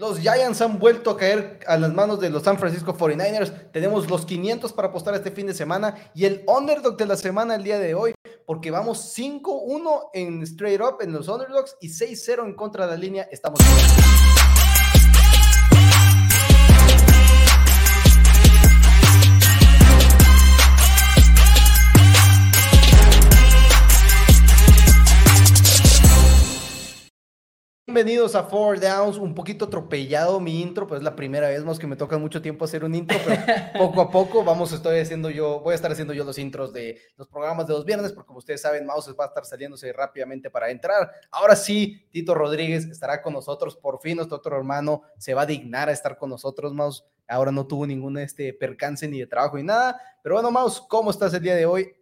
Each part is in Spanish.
Los Giants han vuelto a caer a las manos de los San Francisco 49ers. Tenemos los 500 para apostar este fin de semana y el underdog de la semana el día de hoy, porque vamos 5-1 en straight up en los underdogs y 6-0 en contra de la línea. Estamos. Bienvenidos a Four Downs, un poquito atropellado mi intro, pues es la primera vez más que me toca mucho tiempo hacer un intro, pero poco a poco vamos, estoy haciendo yo, voy a estar haciendo yo los intros de los programas de los viernes, porque como ustedes saben, Mouse va a estar saliéndose rápidamente para entrar. Ahora sí, Tito Rodríguez estará con nosotros, por fin nuestro otro hermano se va a dignar a estar con nosotros, Mouse. Ahora no tuvo ningún este, percance ni de trabajo ni nada, pero bueno, Mouse, ¿cómo estás el día de hoy?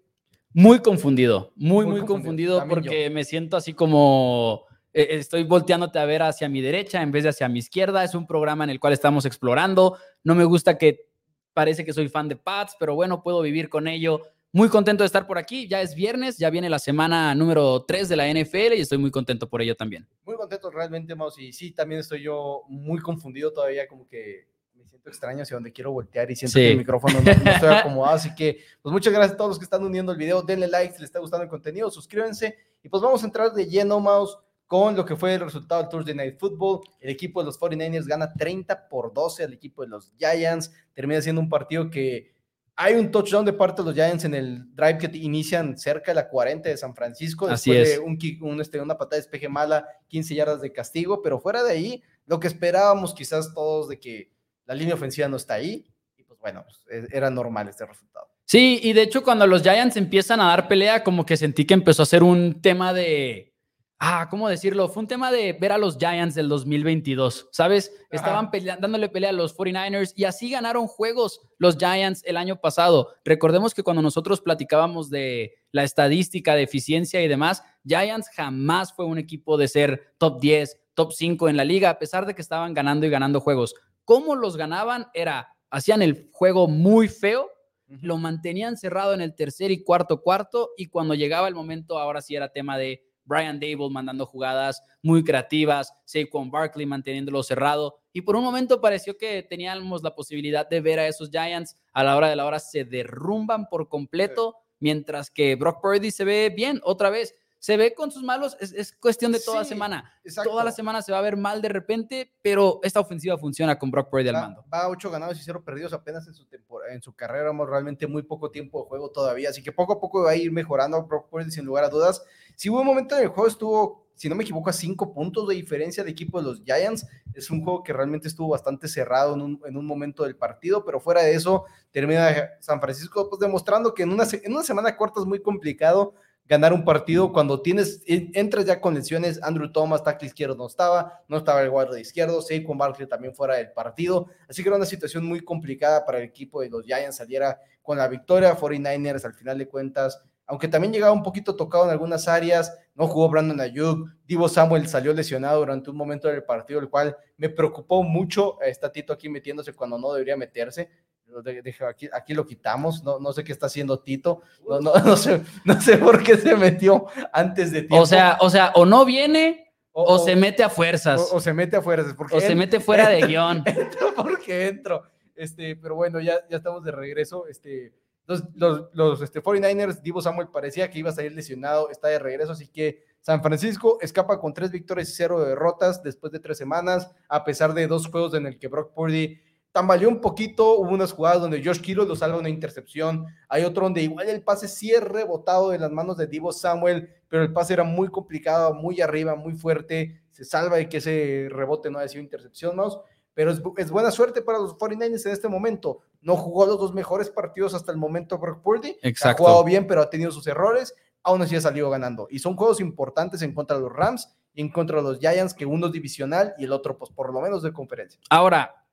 Muy confundido, muy, muy, muy confundido, confundido porque me siento así como estoy volteándote a ver hacia mi derecha en vez de hacia mi izquierda. Es un programa en el cual estamos explorando. No me gusta que parece que soy fan de Pats, pero bueno, puedo vivir con ello. Muy contento de estar por aquí. Ya es viernes, ya viene la semana número 3 de la NFL y estoy muy contento por ello también. Muy contento realmente, Maus. Y sí, también estoy yo muy confundido todavía, como que me siento extraño hacia donde quiero voltear y siento que el micrófono no, no, estoy acomodado. Así que, pues muchas gracias a todos los que están uniendo el video. Denle like si les está gustando el contenido, suscríbanse. Y pues vamos a entrar de lleno, Mouse con lo que fue el resultado del Thursday Night Football. El equipo de los 49ers gana 30 por 12 al equipo de los Giants. Termina siendo un partido que hay un touchdown de parte de los Giants en el drive que inician cerca de la 40 de San Francisco. Después de un, un, este, una patada de despeje mala, 15 yardas de castigo. Pero fuera de ahí, lo que esperábamos quizás todos de que la línea ofensiva no está ahí. Y pues bueno, pues, e, era normal este resultado. Sí, y de hecho cuando los Giants empiezan a dar pelea, como que sentí que empezó a ser un tema de ah, ¿cómo decirlo? Fue un tema de ver a los Giants del 2022, ¿sabes? Estaban dándole pelea a los 49ers y así ganaron juegos los Giants el año pasado. Recordemos que cuando nosotros platicábamos de la estadística de eficiencia y demás, Giants jamás fue un equipo de ser top 10, top 5 en la liga, a pesar de que estaban ganando y ganando juegos. ¿Cómo los ganaban? Era, hacían el juego muy feo, lo mantenían cerrado en el tercer y cuarto cuarto y cuando llegaba el momento, ahora sí era tema de Brian Dable mandando jugadas muy creativas, Saquon Barkley manteniéndolo cerrado. Y por un momento pareció que teníamos la posibilidad de ver a esos Giants a la hora de la hora se derrumban por completo, mientras que Brock Purdy se ve bien otra vez se ve con sus malos, es, cuestión de toda semana. Toda la semana se va a ver mal de repente, pero esta ofensiva funciona con Brock Purdy al mando. Va a ocho ganados y cero perdidos apenas en su, en su carrera, realmente muy poco tiempo de juego todavía, así que poco a poco va a ir mejorando Brock Purdy sin lugar a dudas. Si hubo un momento en el juego estuvo, si no me equivoco, a cinco puntos de diferencia de equipo de los Giants, es un juego que realmente estuvo bastante cerrado en un, en un momento del partido, pero fuera de eso, termina San Francisco pues, demostrando que en una, en una semana corta es muy complicado ganar un partido cuando tienes, entras ya con lesiones, Andrew Thomas, tackle izquierdo no estaba, no estaba el guardia izquierdo, Saquon Barkley también fuera del partido, así que era una situación muy complicada para el equipo de los Giants. Saliera con la victoria, 49ers al final de cuentas, aunque también llegaba un poquito tocado en algunas áreas, no jugó Brandon Ayuk, Divo Samuel salió lesionado durante un momento del partido, el cual me preocupó mucho, está Tito aquí metiéndose cuando no debería meterse, aquí, aquí lo quitamos, no, no sé qué está haciendo Tito, no, no, no, sé, no sé por qué se metió antes de tiempo. O sea, o sea, o no viene o, se mete a fuerzas. O, se mete a fuerzas. Porque o se mete fuera de guion. Entro porque entro. Este, pero bueno, ya, ya estamos de regreso. Este, los, los, este, 49ers, Divo Samuel parecía que iba a salir lesionado, está de regreso, así que San Francisco escapa con tres victorias y cero derrotas después de tres semanas, a pesar de dos juegos en el que Brock Purdy tambaleó un poquito, hubo unas jugadas donde Josh Kiro lo salva una intercepción, hay otro donde igual el pase sí es rebotado de las manos de Divo Samuel, pero el pase era muy complicado, muy arriba, muy fuerte, se salva de que ese rebote no haya sido intercepción, ¿no? Pero es, buena suerte para los 49ers en este momento. No jugó los dos mejores partidos hasta el momento Brock Purdy, ha jugado bien, pero ha tenido sus errores, aún así ha salido ganando. Y son juegos importantes en contra de los Rams y en contra de los Giants, que uno es divisional y el otro, pues por lo menos de conferencia. Ahora,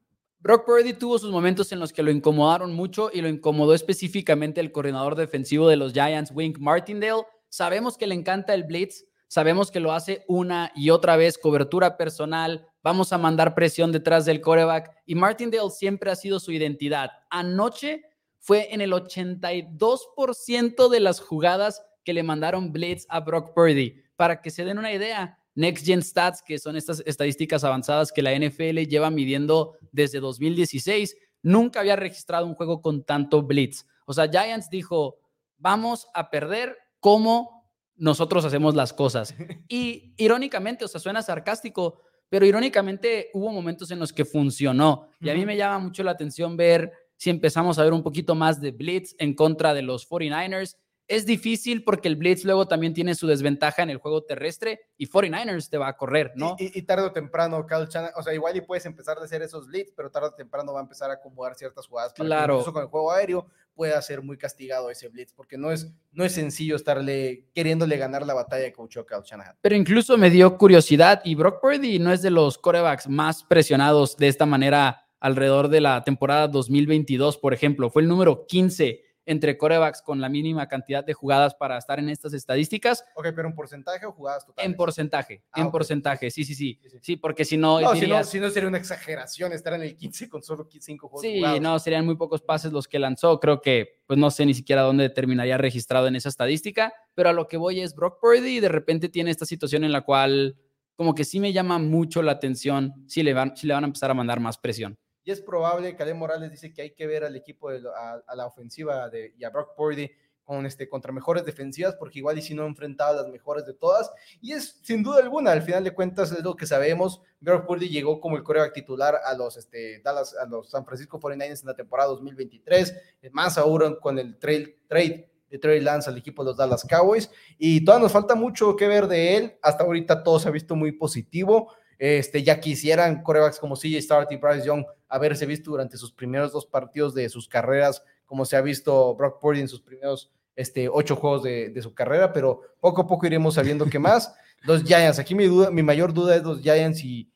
Brock Purdy tuvo sus momentos en los que lo incomodaron mucho y lo incomodó específicamente el coordinador defensivo de los Giants, Wink Martindale. Sabemos que le encanta el blitz, sabemos que lo hace una y otra vez, cobertura personal, vamos a mandar presión detrás del coreback y Martindale siempre ha sido su identidad. Anoche fue en el 82% de las jugadas que le mandaron blitz a Brock Purdy. Para que se den una idea, Next Gen Stats, que son estas estadísticas avanzadas que la NFL lleva midiendo desde 2016, nunca había registrado un juego con tanto blitz. O sea, Giants dijo, vamos a perder como nosotros hacemos las cosas. Y irónicamente, o sea, suena sarcástico, pero irónicamente hubo momentos en los que funcionó. Y a mí me llama mucho la atención ver si empezamos a ver un poquito más de blitz en contra de los 49ers es difícil porque el Blitz luego también tiene su desventaja en el juego terrestre y 49ers te va a correr, ¿no? Y, tarde o temprano, Kyle o sea, igual y puedes empezar a hacer esos Blitz, pero tarde o temprano va a empezar a acomodar ciertas jugadas. Para claro. Incluso con el juego aéreo pueda ser muy castigado ese Blitz, porque no es, no es sencillo estarle queriéndole ganar la batalla coachó Kyle Shanahan. Pero incluso me dio curiosidad y Brock Purdy no es de los corebacks más presionados de esta manera alrededor de la temporada 2022, por ejemplo. Fue el número 15 entre corebacks con la mínima cantidad de jugadas para estar en estas estadísticas. Ok, pero en porcentaje o jugadas totales? En porcentaje, ah, en porcentaje, sí, sí, sí, sí, porque si no... si no, si no sería una exageración estar en el 15 con solo 5 juegos Sí, no, serían muy pocos pases los que lanzó, creo que, pues no sé ni siquiera dónde terminaría registrado en esa estadística, pero a lo que voy es Brock Purdy y de repente tiene esta situación en la cual como que sí me llama mucho la atención si le van, si le van a empezar a mandar más presión y es probable, Caleb Morales dice que hay que ver al equipo, a, la ofensiva de, y a Brock Purdy con este, contra mejores defensivas, porque igual y si no enfrentado las mejores de todas, y es sin duda alguna, al final de cuentas es lo que sabemos, Brock Purdy llegó como el coreback titular a los, este, Dallas, a los San Francisco 49ers en la temporada 2023, más aún con el trade, trade de Trey Lance al equipo de los Dallas Cowboys, y todavía nos falta mucho que ver de él, hasta ahorita todo se ha visto muy positivo, este, ya quisieran corebacks como CJ Start y Bryce Young haberse visto durante sus primeros dos partidos de sus carreras, como se ha visto Brock Purdy en sus primeros este, ocho juegos de, su carrera, pero poco a poco iremos sabiendo qué más. Los Giants, aquí mi, duda, mi mayor duda es los Giants y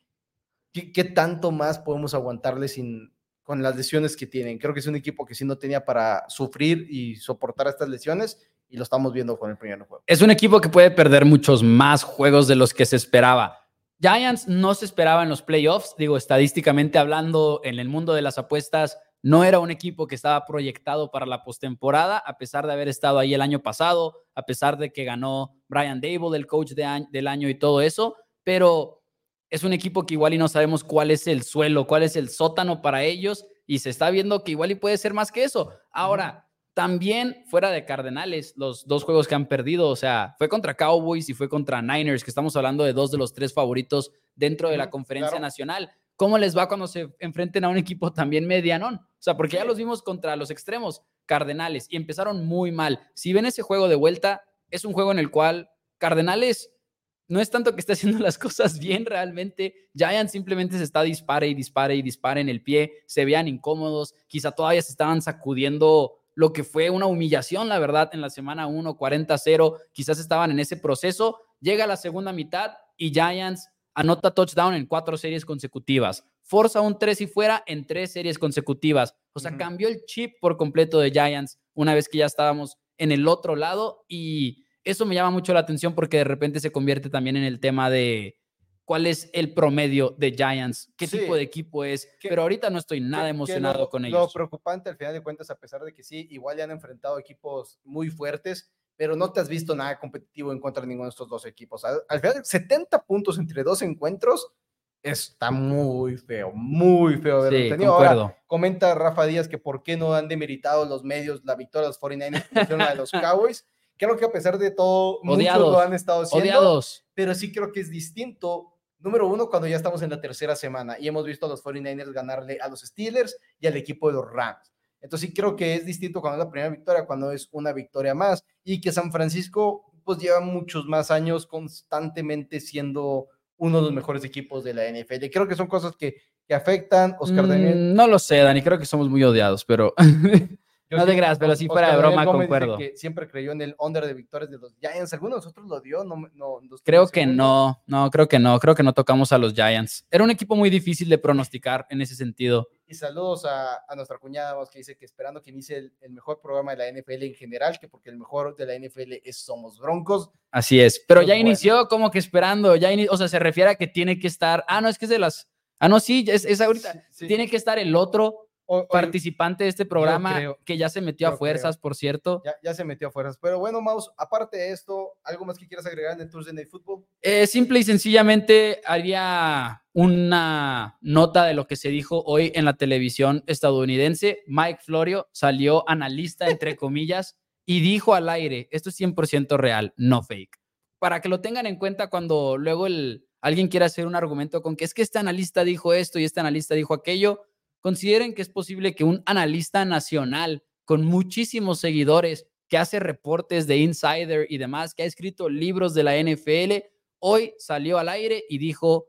qué, tanto más podemos aguantarle sin, con las lesiones que tienen. Creo que es un equipo que sí no tenía para sufrir y soportar estas lesiones y lo estamos viendo con el primer juego. Es un equipo que puede perder muchos más juegos de los que se esperaba. Giants no se esperaba en los playoffs, digo, estadísticamente hablando, en el mundo de las apuestas, no era un equipo que estaba proyectado para la postemporada, a pesar de haber estado ahí el año pasado, a pesar de que ganó Brian Dable, el coach del año y todo eso, pero es un equipo que igual y no sabemos cuál es el suelo, cuál es el sótano para ellos, y se está viendo que igual y puede ser más que eso. Ahora, también fuera de Cardenales, los dos juegos que han perdido, o sea, fue contra Cowboys y fue contra Niners, que estamos hablando de dos de los tres favoritos dentro de la conferencia nacional. ¿Cómo les va cuando se enfrenten a un equipo también medianón? O sea, porque ya los vimos contra los extremos, Cardenales, y empezaron muy mal. Si ven ese juego de vuelta, es un juego en el cual Cardenales no es tanto que esté haciendo las cosas bien realmente. Giants simplemente se está dispare y dispare y dispare en el pie. Se vean incómodos. Quizá todavía se estaban sacudiendo lo que fue una humillación, la verdad, en la semana 1, 40-0, quizás estaban en ese proceso. Llega la segunda mitad y Giants anota touchdown en cuatro series consecutivas. Forza un tres y fuera en tres series consecutivas. O sea, cambió el chip por completo de Giants una vez que ya estábamos en el otro lado y eso me llama mucho la atención porque de repente se convierte también en el tema de cuál es el promedio de Giants, qué tipo de equipo es, pero ahorita no estoy nada emocionado con ellos. Lo preocupante al final de cuentas, a pesar de que sí, igual ya han enfrentado equipos muy fuertes, pero no te has visto nada competitivo en contra de ninguno de estos dos equipos. Al, final, 70 puntos entre dos encuentros está muy feo, muy feo sí, tenido. comenta Rafa Díaz que por qué no han demeritado los medios la victoria de los 49ers de los Cowboys. Creo que a pesar de todo, odiados, muchos lo han estado haciendo. Odiados. Pero sí creo que es distinto Número uno, cuando ya estamos en la tercera semana y hemos visto a los 49ers ganarle a los Steelers y al equipo de los Rams. Entonces sí creo que es distinto cuando es la primera victoria, cuando es una victoria más y que San Francisco pues lleva muchos más años constantemente siendo uno de los mejores equipos de la NFL. Creo que son cosas que, que afectan. Oscar mm, No lo sé, Dani, creo que somos muy odiados, pero no te creas, pero sí fuera de broma, concuerdo. Que siempre creyó en el under de victorias de los Giants. ¿Alguno de nosotros lo dio? No, no, creo que no, no, creo que no. Creo que no tocamos a los Giants. Era un equipo muy difícil de pronosticar en ese sentido. Y saludos a, a nuestra cuñada que dice que esperando que inicie el, mejor programa de la NFL en general, que porque el mejor de la NFL es Somos Broncos. Así es, pero, ya inició como que esperando, ya o sea, se refiere a que tiene que estar, ah, no, es que es de las, ah, no, sí, es, es ahorita, tiene que estar el otro participante de este programa que ya se metió a fuerzas, por cierto. Ya, se metió a fuerzas. Pero bueno, Maus, aparte de esto, ¿algo más que quieras agregar en el Thursday Night Football? Eh, simple y sencillamente haría una nota de lo que se dijo hoy en la televisión estadounidense. Mike Florio salió analista, entre comillas, y dijo al aire, esto es 100% real, no fake. Para que lo tengan en cuenta cuando luego el, alguien quiera hacer un argumento con que es que este analista dijo esto y este analista dijo aquello, consideren que es posible que un analista nacional con muchísimos seguidores que hace reportes de insider y demás, que ha escrito libros de la NFL, hoy salió al aire y dijo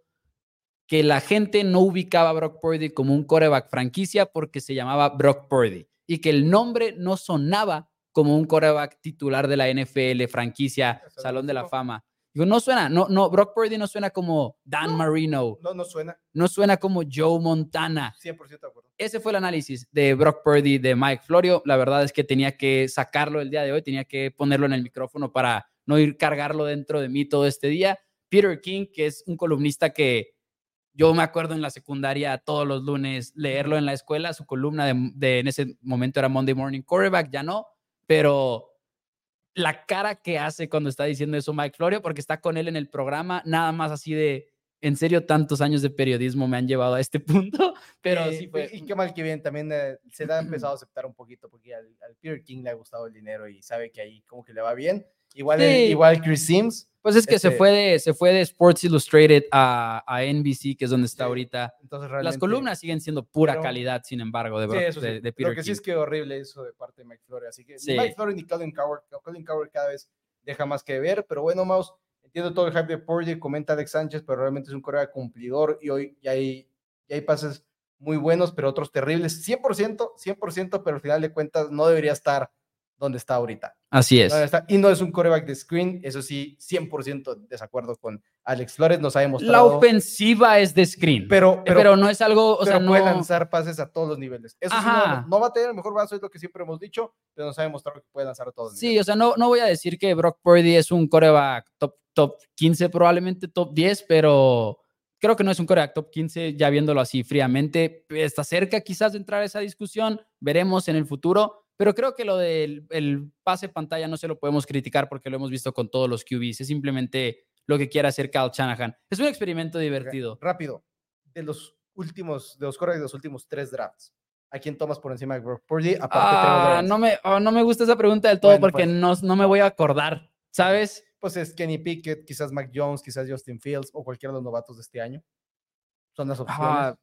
que la gente no ubicaba a Brock Purdy como un coreback franquicia porque se llamaba Brock Purdy y que el nombre no sonaba como un coreback titular de la NFL franquicia, Salón de la Fama. Digo, no suena, no, no, Brock Purdy no suena como Dan Marino. No, no suena. No suena como Joe Montana. 100% de acuerdo. Ese fue el análisis de Brock Purdy de Mike Florio. La verdad es que tenía que sacarlo el día de hoy, tenía que ponerlo en el micrófono para no ir cargarlo dentro de mí todo este día. Peter King, que es un columnista que yo me acuerdo en la secundaria todos los lunes leerlo en la escuela, su columna de, de en ese momento era Monday Morning Quarterback, ya no, pero la cara que hace cuando está diciendo eso Mike Florio, porque está con él en el programa, nada más así de, en serio, tantos años de periodismo me han llevado a este punto, pero sí fue. Y qué mal que bien, también eh, se ha empezado a aceptar un poquito, porque al, Peter King le ha gustado el dinero y sabe que ahí como que le va bien. Igual, igual Chris Sims. Pues es que se, este fue de, se fue de Sports Illustrated a, a NBC, que es donde está ahorita. Entonces, Las columnas siguen siendo pura calidad, sin embargo, de, de, Peter Lo que sí es que horrible eso de parte de Mike Flory. Así que Mike Flory ni Colin Coward. Colin Coward cada vez deja más que ver. Pero bueno, Maus, entiendo todo el hype de Purdy, comenta Alex Sánchez, pero realmente es un correa cumplidor y hoy ya hay, ya hay pases muy buenos, pero otros terribles. 100%, 100%, pero al final de cuentas no debería estar donde está ahorita. Así es. Y no es un coreback de screen, eso sí, 100% desacuerdo con Alex Flores, nos ha demostrado. La ofensiva es de screen, pero, pero, no es algo, o sea, no... puede lanzar pases a todos los niveles. Eso sí, no, va a tener el mejor brazo, es lo que siempre hemos dicho, pero nos ha demostrado que puede lanzar a todos los sí, o sea, no, no voy a decir que Brock Purdy es un coreback top, top 15, probablemente top 10, pero creo que no es un coreback top 15, ya viéndolo así fríamente. Está cerca quizás de entrar a esa discusión, veremos en el futuro pero creo que lo del el pase pantalla no se lo podemos criticar porque lo hemos visto con todos los QBs. Es simplemente lo que quiere hacer Kyle Shanahan. Es un experimento divertido. Rápido. De los últimos, de los de los últimos tres drafts, ¿a quién tomas por encima de Brock Purdy? Aparte ah, no, me, oh, no me gusta esa pregunta del todo porque pues. no, no me voy a acordar, ¿sabes? Pues es Kenny Pickett, quizás Mac Jones, quizás Justin Fields o cualquiera de los novatos de este año. Son las opciones. Ah,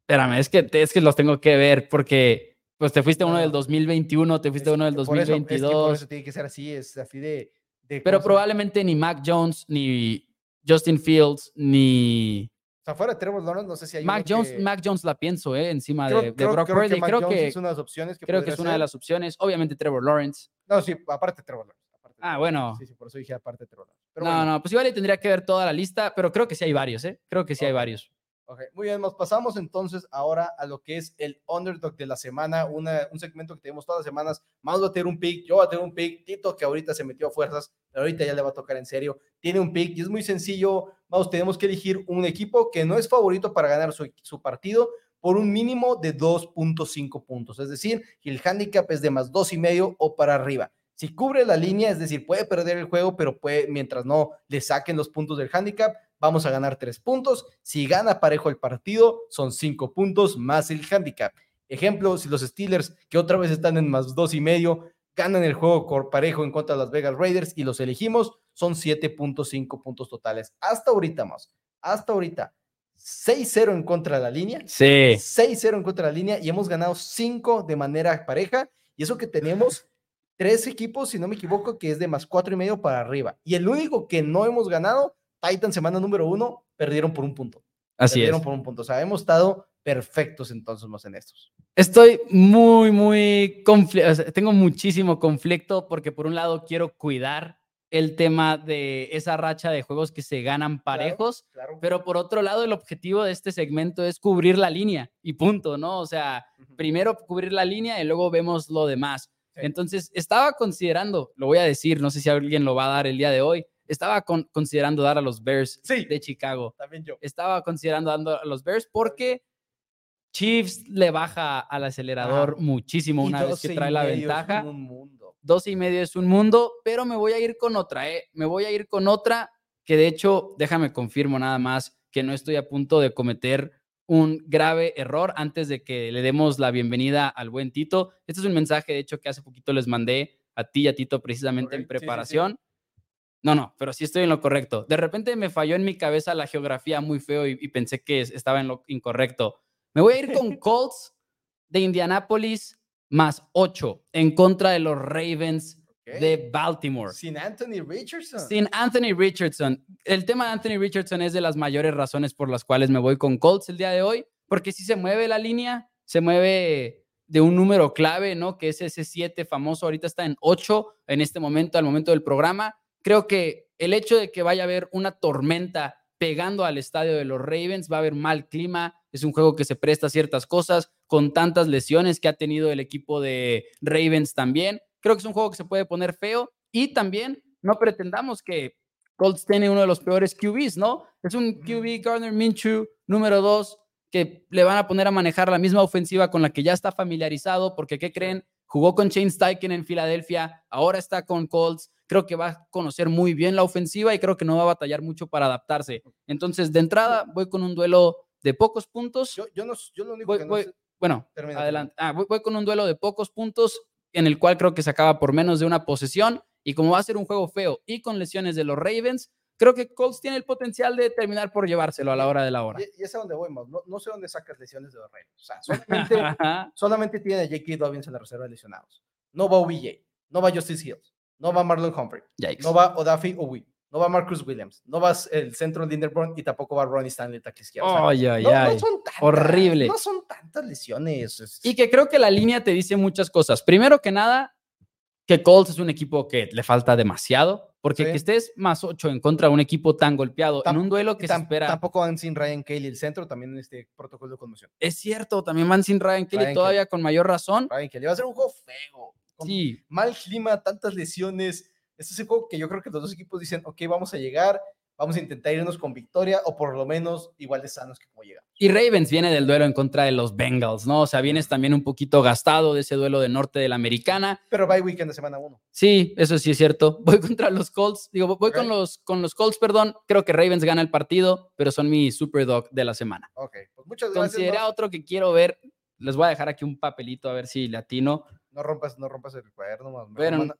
espérame, es que, es que los tengo que ver porque pues te fuiste uno del 2021, te fuiste uno del 2022. Por eso, tiene que ser así, es así de... Pero probablemente ni Mac Jones, ni Justin Fields, ni... O sea, fuera de Trevor Lawrence, no sé si hay Mac Jones, Mac Jones la pienso, ¿eh? Encima de, Brock Purdy. Creo, que, es una de las opciones. Que creo que es una de las opciones. Obviamente Trevor Lawrence. No, sí, aparte Trevor Lawrence. ah, bueno. Sí, sí, por eso dije aparte Trevor Lawrence. no, no, pues igual le tendría que ver toda la lista, pero creo que sí hay varios, ¿eh? Creo que sí hay varios. Ok, muy bien, nos pasamos entonces ahora a lo que es el underdog de la semana, un segmento que tenemos todas las semanas. Más va a tener un pick, yo voy a tener un pick, Tito que ahorita se metió a fuerzas, ahorita ya le va a tocar en serio, tiene un pick y es muy sencillo, vamos, tenemos que elegir un equipo que no es favorito para ganar su, su partido por un mínimo de 2.5 puntos, es decir, el handicap es de más dos y medio o para arriba. Si cubre la línea, es decir, puede perder el juego, pero puede, mientras no le saquen los puntos del handicap, vamos a ganar tres puntos. Si gana parejo el partido, son cinco puntos más el handicap. Ejemplo, si los Steelers, que otra vez están en más dos y medio, ganan el juego por parejo en contra de las Vegas Raiders y los elegimos, son 7.5 puntos totales. Hasta ahorita más, hasta ahorita. 6-0 en contra de la línea. Sí. 6-0 en contra de la línea y hemos ganado 5 de manera pareja. Y eso que tenemos tres equipos, si no me equivoco, que es de más cuatro y medio para arriba. Y el único que no hemos ganado Titan semana número uno, perdieron por un punto. Así perdieron por un punto. O sea, hemos estado perfectos entonces más en estos. Estoy muy, muy tengo muchísimo conflicto porque por un lado quiero cuidar el tema de esa racha de juegos que se ganan parejos, pero por otro lado el objetivo de este segmento es cubrir la línea y punto, ¿no? O sea, primero cubrir la línea y luego vemos lo demás. Entonces, estaba considerando, lo voy a decir, no sé si alguien lo va a dar el día de hoy, estaba considerando dar a los Bears de Chicago. También yo. Estaba considerando dando a los Bears porque Chiefs le baja al acelerador muchísimo una vez que trae la ventaja. Un mundo. 12 y medio es un mundo, pero me voy a ir con otra, ¿eh? Me voy a ir con otra que de hecho, déjame confirmo nada más que no estoy a punto de cometer un grave error antes de que le demos la bienvenida al buen Tito. Este es un mensaje, de hecho, que hace poquito les mandé a ti y a Tito precisamente en preparación. No, no, pero sí estoy en lo correcto. De repente me falló en mi cabeza la geografía muy feo y, y pensé que estaba en lo incorrecto. Me voy a ir con Colts de Indianápolis más 8 en contra de los Ravens de Baltimore. Sin Anthony Richardson. Sin Anthony Richardson. El tema de Anthony Richardson es de las mayores razones por las cuales me voy con Colts el día de hoy, porque si se mueve la línea, se mueve de un número clave, ¿no? Que es ese 7 famoso, ahorita está en 8 en este momento, al momento del programa. Creo que el hecho de que vaya a haber una tormenta pegando al estadio de los Ravens, va a haber mal clima, es un juego que se presta a ciertas cosas, con tantas lesiones que ha tenido el equipo de Ravens también. Creo que es un juego que se puede poner feo y también no pretendamos que Colts tiene uno de los peores QBs, ¿no? Es un QB Gardner Minshew número dos que le van a poner a manejar la misma ofensiva con la que ya está familiarizado, porque ¿qué creen? Jugó con Shane Steichen en Filadelfia, ahora está con Colts, creo que va a conocer muy bien la ofensiva y creo que no va a batallar mucho para adaptarse. Entonces, de entrada, voy con un duelo de pocos puntos. Yo, yo, no, yo lo único que no Bueno, adelante. Ah, voy, con un duelo de pocos puntos en el cual creo que se acaba por menos de una posesión. Y como va a ser un juego feo y con lesiones de los Ravens, creo que Colts tiene el potencial de terminar por llevárselo a la hora de la hora. Y, es a donde voy, no, no, sé dónde sacas lesiones de los Ravens. O sea, solamente, solamente tiene a J.K. Dobbins en la reserva de lesionados. No va OBJ, no va Justice Hills, no va Marlon Humphrey, no va Odafi Owi, no va Marcus Williams, no va el centro Linderborn y tampoco va Ronnie Stanley tackle no, son tantas, Horrible. No son tantas lesiones. Y que creo que la línea te dice muchas cosas. Primero que nada, que Colts es un equipo que le falta demasiado, porque que estés más 8 en contra de un equipo tan golpeado en un duelo que se espera. Tampoco van sin Ryan Kelly el centro, también en este protocolo de conmoción. Es cierto, también van sin Ryan Kelly todavía con mayor razón. Ryan Kelly va a ser un juego feo. Sí. Mal clima, tantas lesiones este es el juego que yo creo que los dos equipos dicen, ok, vamos a llegar, vamos a intentar irnos con victoria o por lo menos igual de sanos que como llegamos. Y Ravens viene del duelo en contra de los Bengals, ¿no? O sea, vienes también un poquito gastado de ese duelo de norte de la americana. Pero bye weekend de semana uno. Sí, eso sí es cierto. Voy contra los Colts, digo, voy con, los, con los Colts, perdón. Creo que Ravens gana el partido, pero son mi super dog de la semana. Ok, pues muchas gracias. Considera otro que quiero ver. Les voy a dejar aquí un papelito a ver si latino. No rompas, no rompas el cuaderno,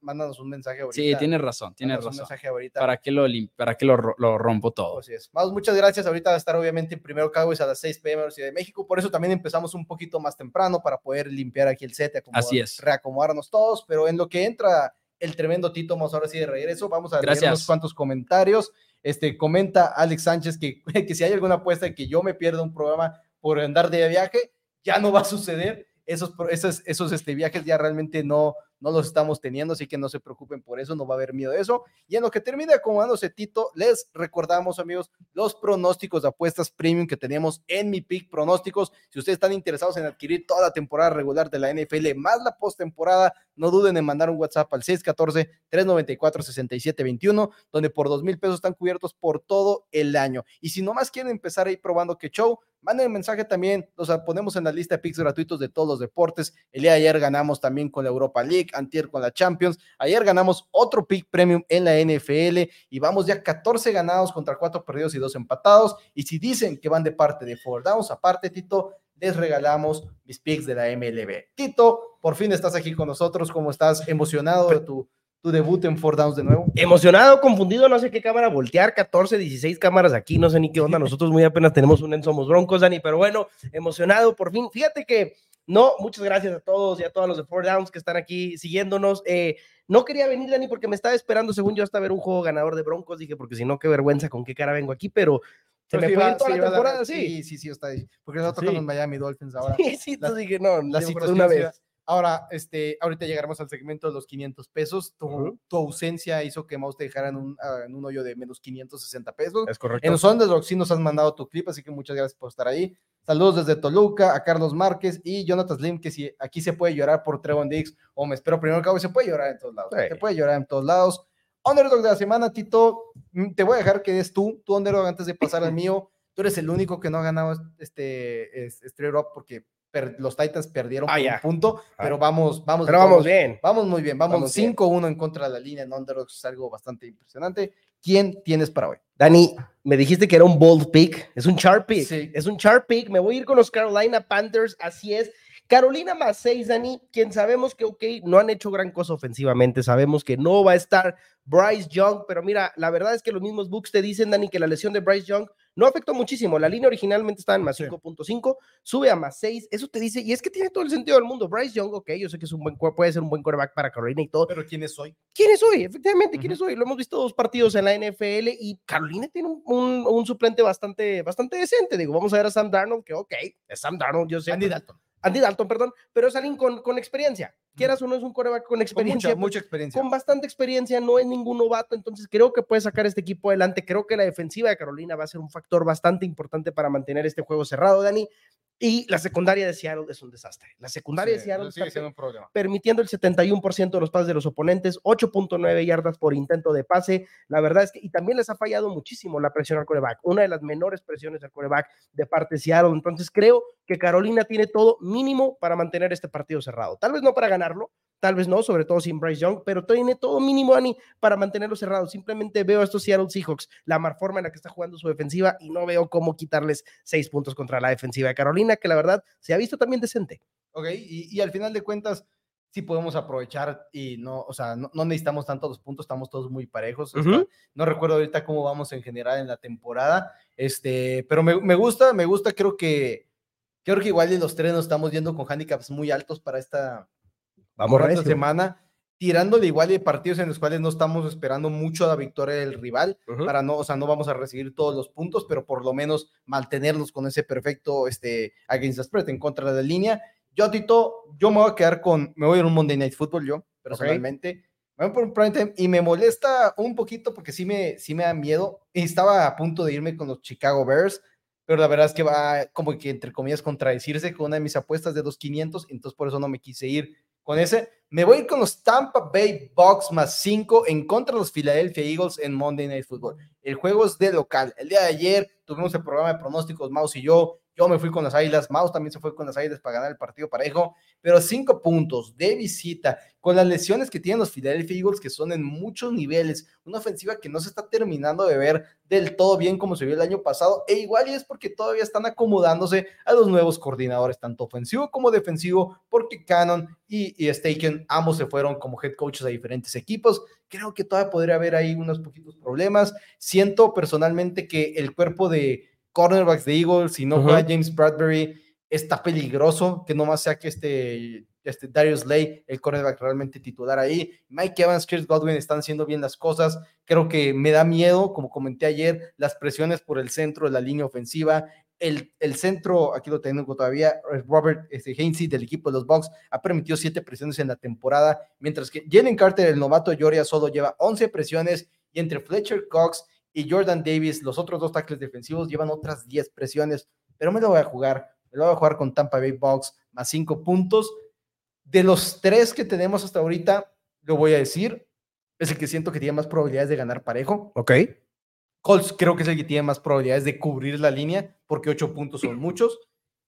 mándanos un mensaje ahorita. Sí, tienes razón, tienes razón. Un mensaje ahorita. ¿Para qué lo, para qué lo, lo rompo todo? Así es. muchas gracias. Ahorita va a estar obviamente en primero Cowboys a las 6 pm Ciudad de México. Por eso también empezamos un poquito más temprano para poder limpiar aquí el set, Así es. reacomodarnos todos. Pero en lo que entra el tremendo Tito, vamos ahora sí de regreso. Vamos a leer unos cuantos comentarios. Este, comenta Alex Sánchez que, que si hay alguna apuesta de que yo me pierda un programa por andar de viaje, ya no va a suceder. Esos, esos, esos este, viajes ya realmente no, no los estamos teniendo, así que no se preocupen por eso, no va a haber miedo de eso. Y en lo que termine acomodándose Tito, les recordamos, amigos, los pronósticos de apuestas premium que tenemos en mi pick pronósticos. Si ustedes están interesados en adquirir toda la temporada regular de la NFL más la postemporada, no duden en mandar un WhatsApp al 614-394-6721, donde por dos mil pesos están cubiertos por todo el año. Y si nomás quieren empezar ahí probando que show, manden un mensaje también, los ponemos en la lista de picks gratuitos de todos los deportes. El día de ayer ganamos también con la Europa League antier con la Champions. Ayer ganamos otro pick premium en la NFL y vamos ya 14 ganados contra 4 perdidos y 2 empatados. Y si dicen que van de parte de Four Downs, aparte, Tito, les regalamos mis picks de la MLB. Tito, por fin estás aquí con nosotros. ¿Cómo estás? ¿Emocionado de tu, tu debut en Four Downs de nuevo? Emocionado, confundido, no sé qué cámara voltear, 14, 16 cámaras aquí, no sé ni qué onda. Nosotros muy apenas tenemos un en Somos Broncos, Dani, pero bueno, emocionado por fin. Fíjate que no, muchas gracias a todos y a todos los de Four Downs que están aquí siguiéndonos. Eh, no quería venir, Dani, porque me estaba esperando, según yo, hasta ver un juego ganador de Broncos. Dije, porque si no, qué vergüenza con qué cara vengo aquí, pero se me fue toda la temporada, sí. Sí, sí, está ahí. Porque nosotros sí. los Miami Dolphins ahora. Sí, sí, la, dije, no, la situación una vez. Ahora, este, ahorita llegaremos al segmento de los 500 pesos. Tu, tu ausencia hizo que Maus te dejara en un, uh, en un, hoyo de menos 560 pesos. Es correcto. En los Underdog sí nos has mandado tu clip, así que muchas gracias por estar ahí. Saludos desde Toluca a Carlos Márquez y Jonathan Slim, que si aquí se puede llorar por Trevon Diggs, o me espero primero que se puede llorar en todos lados. Sí. Se puede llorar en todos lados. Underdog de la semana, Tito, mm, te voy a dejar que des tú, tu underdog antes de pasar al mío Tú eres el único que no ha ganado este, este straight up porque los Titans perdieron ah, por un punto, ah. pero vamos, vamos. Pero vamos bien. Vamos muy bien. Vamos, 5-1 en contra de la línea en Underdogs, es algo bastante impresionante. ¿Quién tienes para hoy? Dani, me dijiste que era un bold pick. Es un chart pick. Sí. Es un chart pick. Me voy a ir con los Carolina Panthers. Así es. Carolina más 6, Dani, quien sabemos que, ok, no han hecho gran cosa ofensivamente, sabemos que no va a estar Bryce Young, pero mira, la verdad es que los mismos books te dicen, Dani, que la lesión de Bryce Young no afectó muchísimo. La línea originalmente estaba en más 5.5, sube a más 6. Eso te dice, y es que tiene todo el sentido del mundo. Bryce Young, ok, yo sé que es un buen, puede ser un buen quarterback para Carolina y todo. Pero ¿quién es hoy? ¿Quién es hoy? Efectivamente, ¿quién es hoy? Lo hemos visto dos partidos en la NFL y Carolina tiene un, un, suplente bastante, bastante decente. Digo, vamos a ver a Sam Darnold, que ok, es Sam Darnold, yo sé. Andy Dalton. Andy Dalton, perdón, pero es alguien con, con experiencia. Quieras o no es un coreback con experiencia. Con mucha, experiencia. Con bastante experiencia, no es ningún novato, entonces creo que puede sacar este equipo adelante. Creo que la defensiva de Carolina va a ser un factor bastante importante para mantener este juego cerrado, Dani. Y la secundaria de Seattle es un desastre. La secundaria de Seattle está un problema. permitiendo el 71% de los pases de los oponentes, 8.9 yardas por intento de pase. La verdad es que, y también les ha fallado muchísimo la presión al coreback, una de las menores presiones al coreback de parte de Seattle. Entonces creo que Carolina tiene todo mínimo para mantener este partido cerrado. Tal vez no para ganarlo, tal vez no, sobre todo sin Bryce Young, pero tiene todo mínimo, Ani, para mantenerlo cerrado. Simplemente veo a estos Seattle Seahawks, la forma en la que está jugando su defensiva y no veo cómo quitarles seis puntos contra la defensiva de Carolina, que la verdad se ha visto también decente. Ok, y, al final de cuentas, sí podemos aprovechar y no, o sea, no, necesitamos tantos los puntos, estamos todos muy parejos. no recuerdo ahorita cómo vamos en general en la temporada, este, pero me, me gusta, me gusta, creo que, creo que igual de los tres nos estamos yendo con handicaps muy altos para esta, Vamos a esta semana, tirándole igual de partidos en los cuales no estamos esperando mucho a la victoria del rival, para no, o sea, no vamos a recibir todos los puntos, pero por lo menos mantenernos con ese perfecto este, against the spread en contra de la línea. Yo, Tito, yo me voy a quedar con, me voy a ir un Monday Night Football yo, personalmente. Me voy por un prime time y me molesta un poquito porque sí me, sí me da miedo. Estaba a punto de irme con los Chicago Bears, pero la verdad es que va como que entre comillas contradecirse con una de mis apuestas de 2.500, entonces por eso no me quise ir con ese. Me voy con los Tampa Bay Bucks más 5 en contra de los Philadelphia Eagles en Monday Night Football. El juego es de local. El día de ayer tuvimos el programa de pronósticos, Maus y yo. Yo me fui con las Águilas, Maus también se fue con las Águilas para ganar el partido parejo, pero cinco puntos de visita con las lesiones que tienen los Philadelphia Eagles, que son en muchos niveles, una ofensiva que no se está terminando de ver del todo bien como se vio el año pasado, e igual y es porque todavía están acomodándose a los nuevos coordinadores, tanto ofensivo como defensivo, porque Cannon y, y Staken ambos se fueron como head coaches a diferentes equipos. Creo que todavía podría haber ahí unos poquitos problemas. Siento personalmente que el cuerpo de cornerbacks de Eagles, si no juega James Bradbury, está peligroso, que nomás sea que este, este Darius Lay, el cornerback realmente titular ahí. Mike Evans, Chris Godwin están haciendo bien las cosas. Creo que me da miedo, como comenté ayer, las presiones por el centro de la línea ofensiva. El, el centro, aquí lo tengo todavía, Robert este, Hainsey del equipo de los Bucks ha permitido siete presiones en la temporada, mientras que Jalen Carter, el novato de Georgia, solo lleva 11 presiones y entre Fletcher Cox y Jordan Davis, los otros dos tackles defensivos, llevan otras 10 presiones, pero me lo voy a jugar, me lo voy a jugar con Tampa Bay Bucks más 5 puntos. De los tres que tenemos hasta ahorita, lo voy a decir, es el que siento que tiene más probabilidades de ganar parejo. Ok. Colts creo que es el que tiene más probabilidades de cubrir la línea, porque 8 puntos son muchos.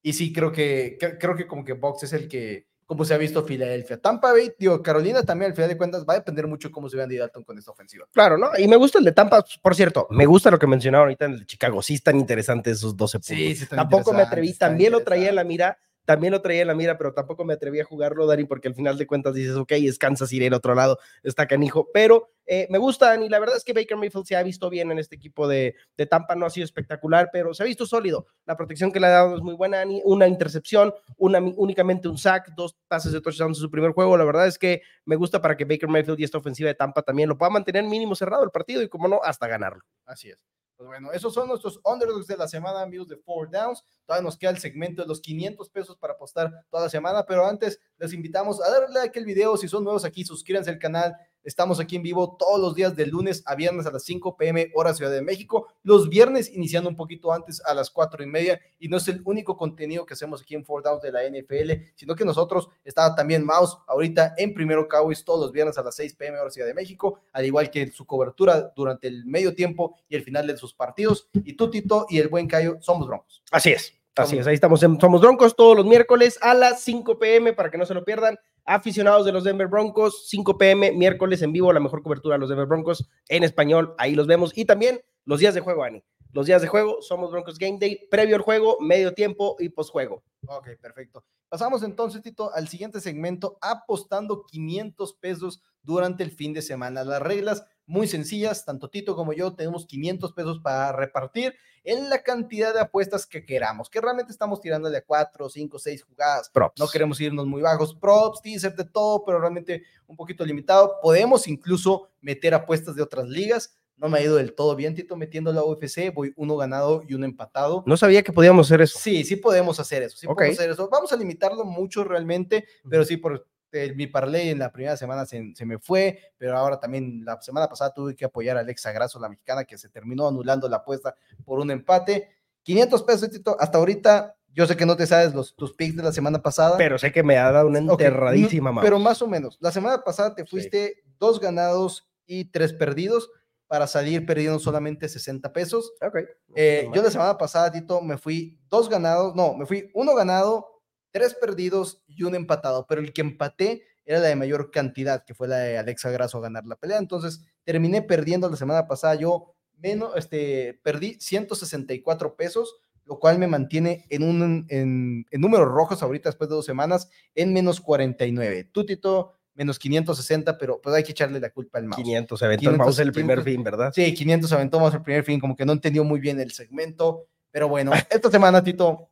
Y sí, creo que, creo que como que Box es el que, como se ha visto Filadelfia. Tampa Bay, digo, Carolina también al final de cuentas va a depender mucho cómo se ve Andy Dalton con esta ofensiva. Claro, ¿no? Y me gusta el de Tampa, por cierto, me gusta lo que mencionaron ahorita en el de Chicago, sí están interesantes esos 12 puntos. Sí, sí Tampoco me atreví, también lo traía en la mira, también lo traía en la mira, pero tampoco me atreví a jugarlo, Dani, porque al final de cuentas dices, ok, es Kansas ir al otro lado, está canijo, pero eh, me gustan y la verdad es que Baker Mayfield se ha visto bien en este equipo de, de, Tampa, no ha sido espectacular, pero se ha visto sólido. La protección que le ha dado es muy buena, una intercepción, una, únicamente un sack, dos pases de touchdown en su primer juego. La verdad es que me gusta para que Baker Mayfield y esta ofensiva de Tampa también lo pueda mantener mínimo cerrado el partido y como no, hasta ganarlo. Así es. Pues bueno, esos son nuestros underdogs de la semana, amigos de Four Downs. Todavía nos queda el segmento de los 500 pesos para apostar toda la semana, pero antes les invitamos a darle like al video. Si son nuevos aquí, suscríbanse al canal, Estamos aquí en vivo todos los días de lunes a viernes a las 5 pm hora Ciudad de México. Los viernes iniciando un poquito antes a las 4 y media. Y no es el único contenido que hacemos aquí en Four Downs de la NFL, sino que nosotros estaba también Mouse ahorita en Primero Cowboys todos los viernes a las 6 pm hora Ciudad de México, al igual que su cobertura durante el medio tiempo y el final de sus partidos. Y tú, Tito, y el buen Cayo somos broncos. Así es. Así es, ahí estamos en Somos Broncos todos los miércoles a las 5 pm para que no se lo pierdan. Aficionados de los Denver Broncos, 5 pm, miércoles en vivo, la mejor cobertura de los Denver Broncos en español, ahí los vemos. Y también los días de juego, Ani. Los días de juego, somos Broncos Game Day, previo al juego, medio tiempo y posjuego. Ok, perfecto. Pasamos entonces, Tito, al siguiente segmento, apostando 500 pesos durante el fin de semana. Las reglas muy sencillas, tanto Tito como yo tenemos 500 pesos para repartir en la cantidad de apuestas que queramos, que realmente estamos tirando de 4, 5, 6 jugadas. Props. No queremos irnos muy bajos, props, teaser, de todo, pero realmente un poquito limitado. Podemos incluso meter apuestas de otras ligas. No me ha ido del todo bien, Tito, metiendo la UFC. Voy uno ganado y uno empatado. No sabía que podíamos hacer eso. Sí, sí podemos hacer eso. Sí Ok. podemos hacer eso. Vamos a limitarlo mucho realmente, pero sí, por eh, mi parlay en la primera semana se, se me fue, pero ahora también la semana pasada tuve que apoyar a Alexa Grasso, la mexicana, que se terminó anulando la apuesta por un empate. 500 pesos, Tito. Hasta ahorita, yo sé que no te sabes los, tus picks de la semana pasada. Pero sé que me ha dado una enterradísima, mm, mano. Pero más o menos. La semana pasada te fuiste dos ganados y tres perdidos para salir perdiendo solamente 60 pesos. Ok. Eh, yo la semana pasada, Tito, me fui dos ganados, no, me fui uno ganado, tres perdidos y un empatado, pero el que empaté era la de mayor cantidad, que fue la de Alexa Grasso a ganar la pelea. Entonces, terminé perdiendo la semana pasada yo menos, este, perdí 164 pesos, lo cual me mantiene en, un, en, en números rojos ahorita después de dos semanas en menos 49. Tú, Tito, menos 560, pero pues hay que echarle la culpa al mouse. 500 se aventó 500, el mouse el primer 500. fin, ¿verdad? Sí, 500 aventó más el primer fin, como que no entendió muy bien el segmento, pero bueno, esta semana, Tito,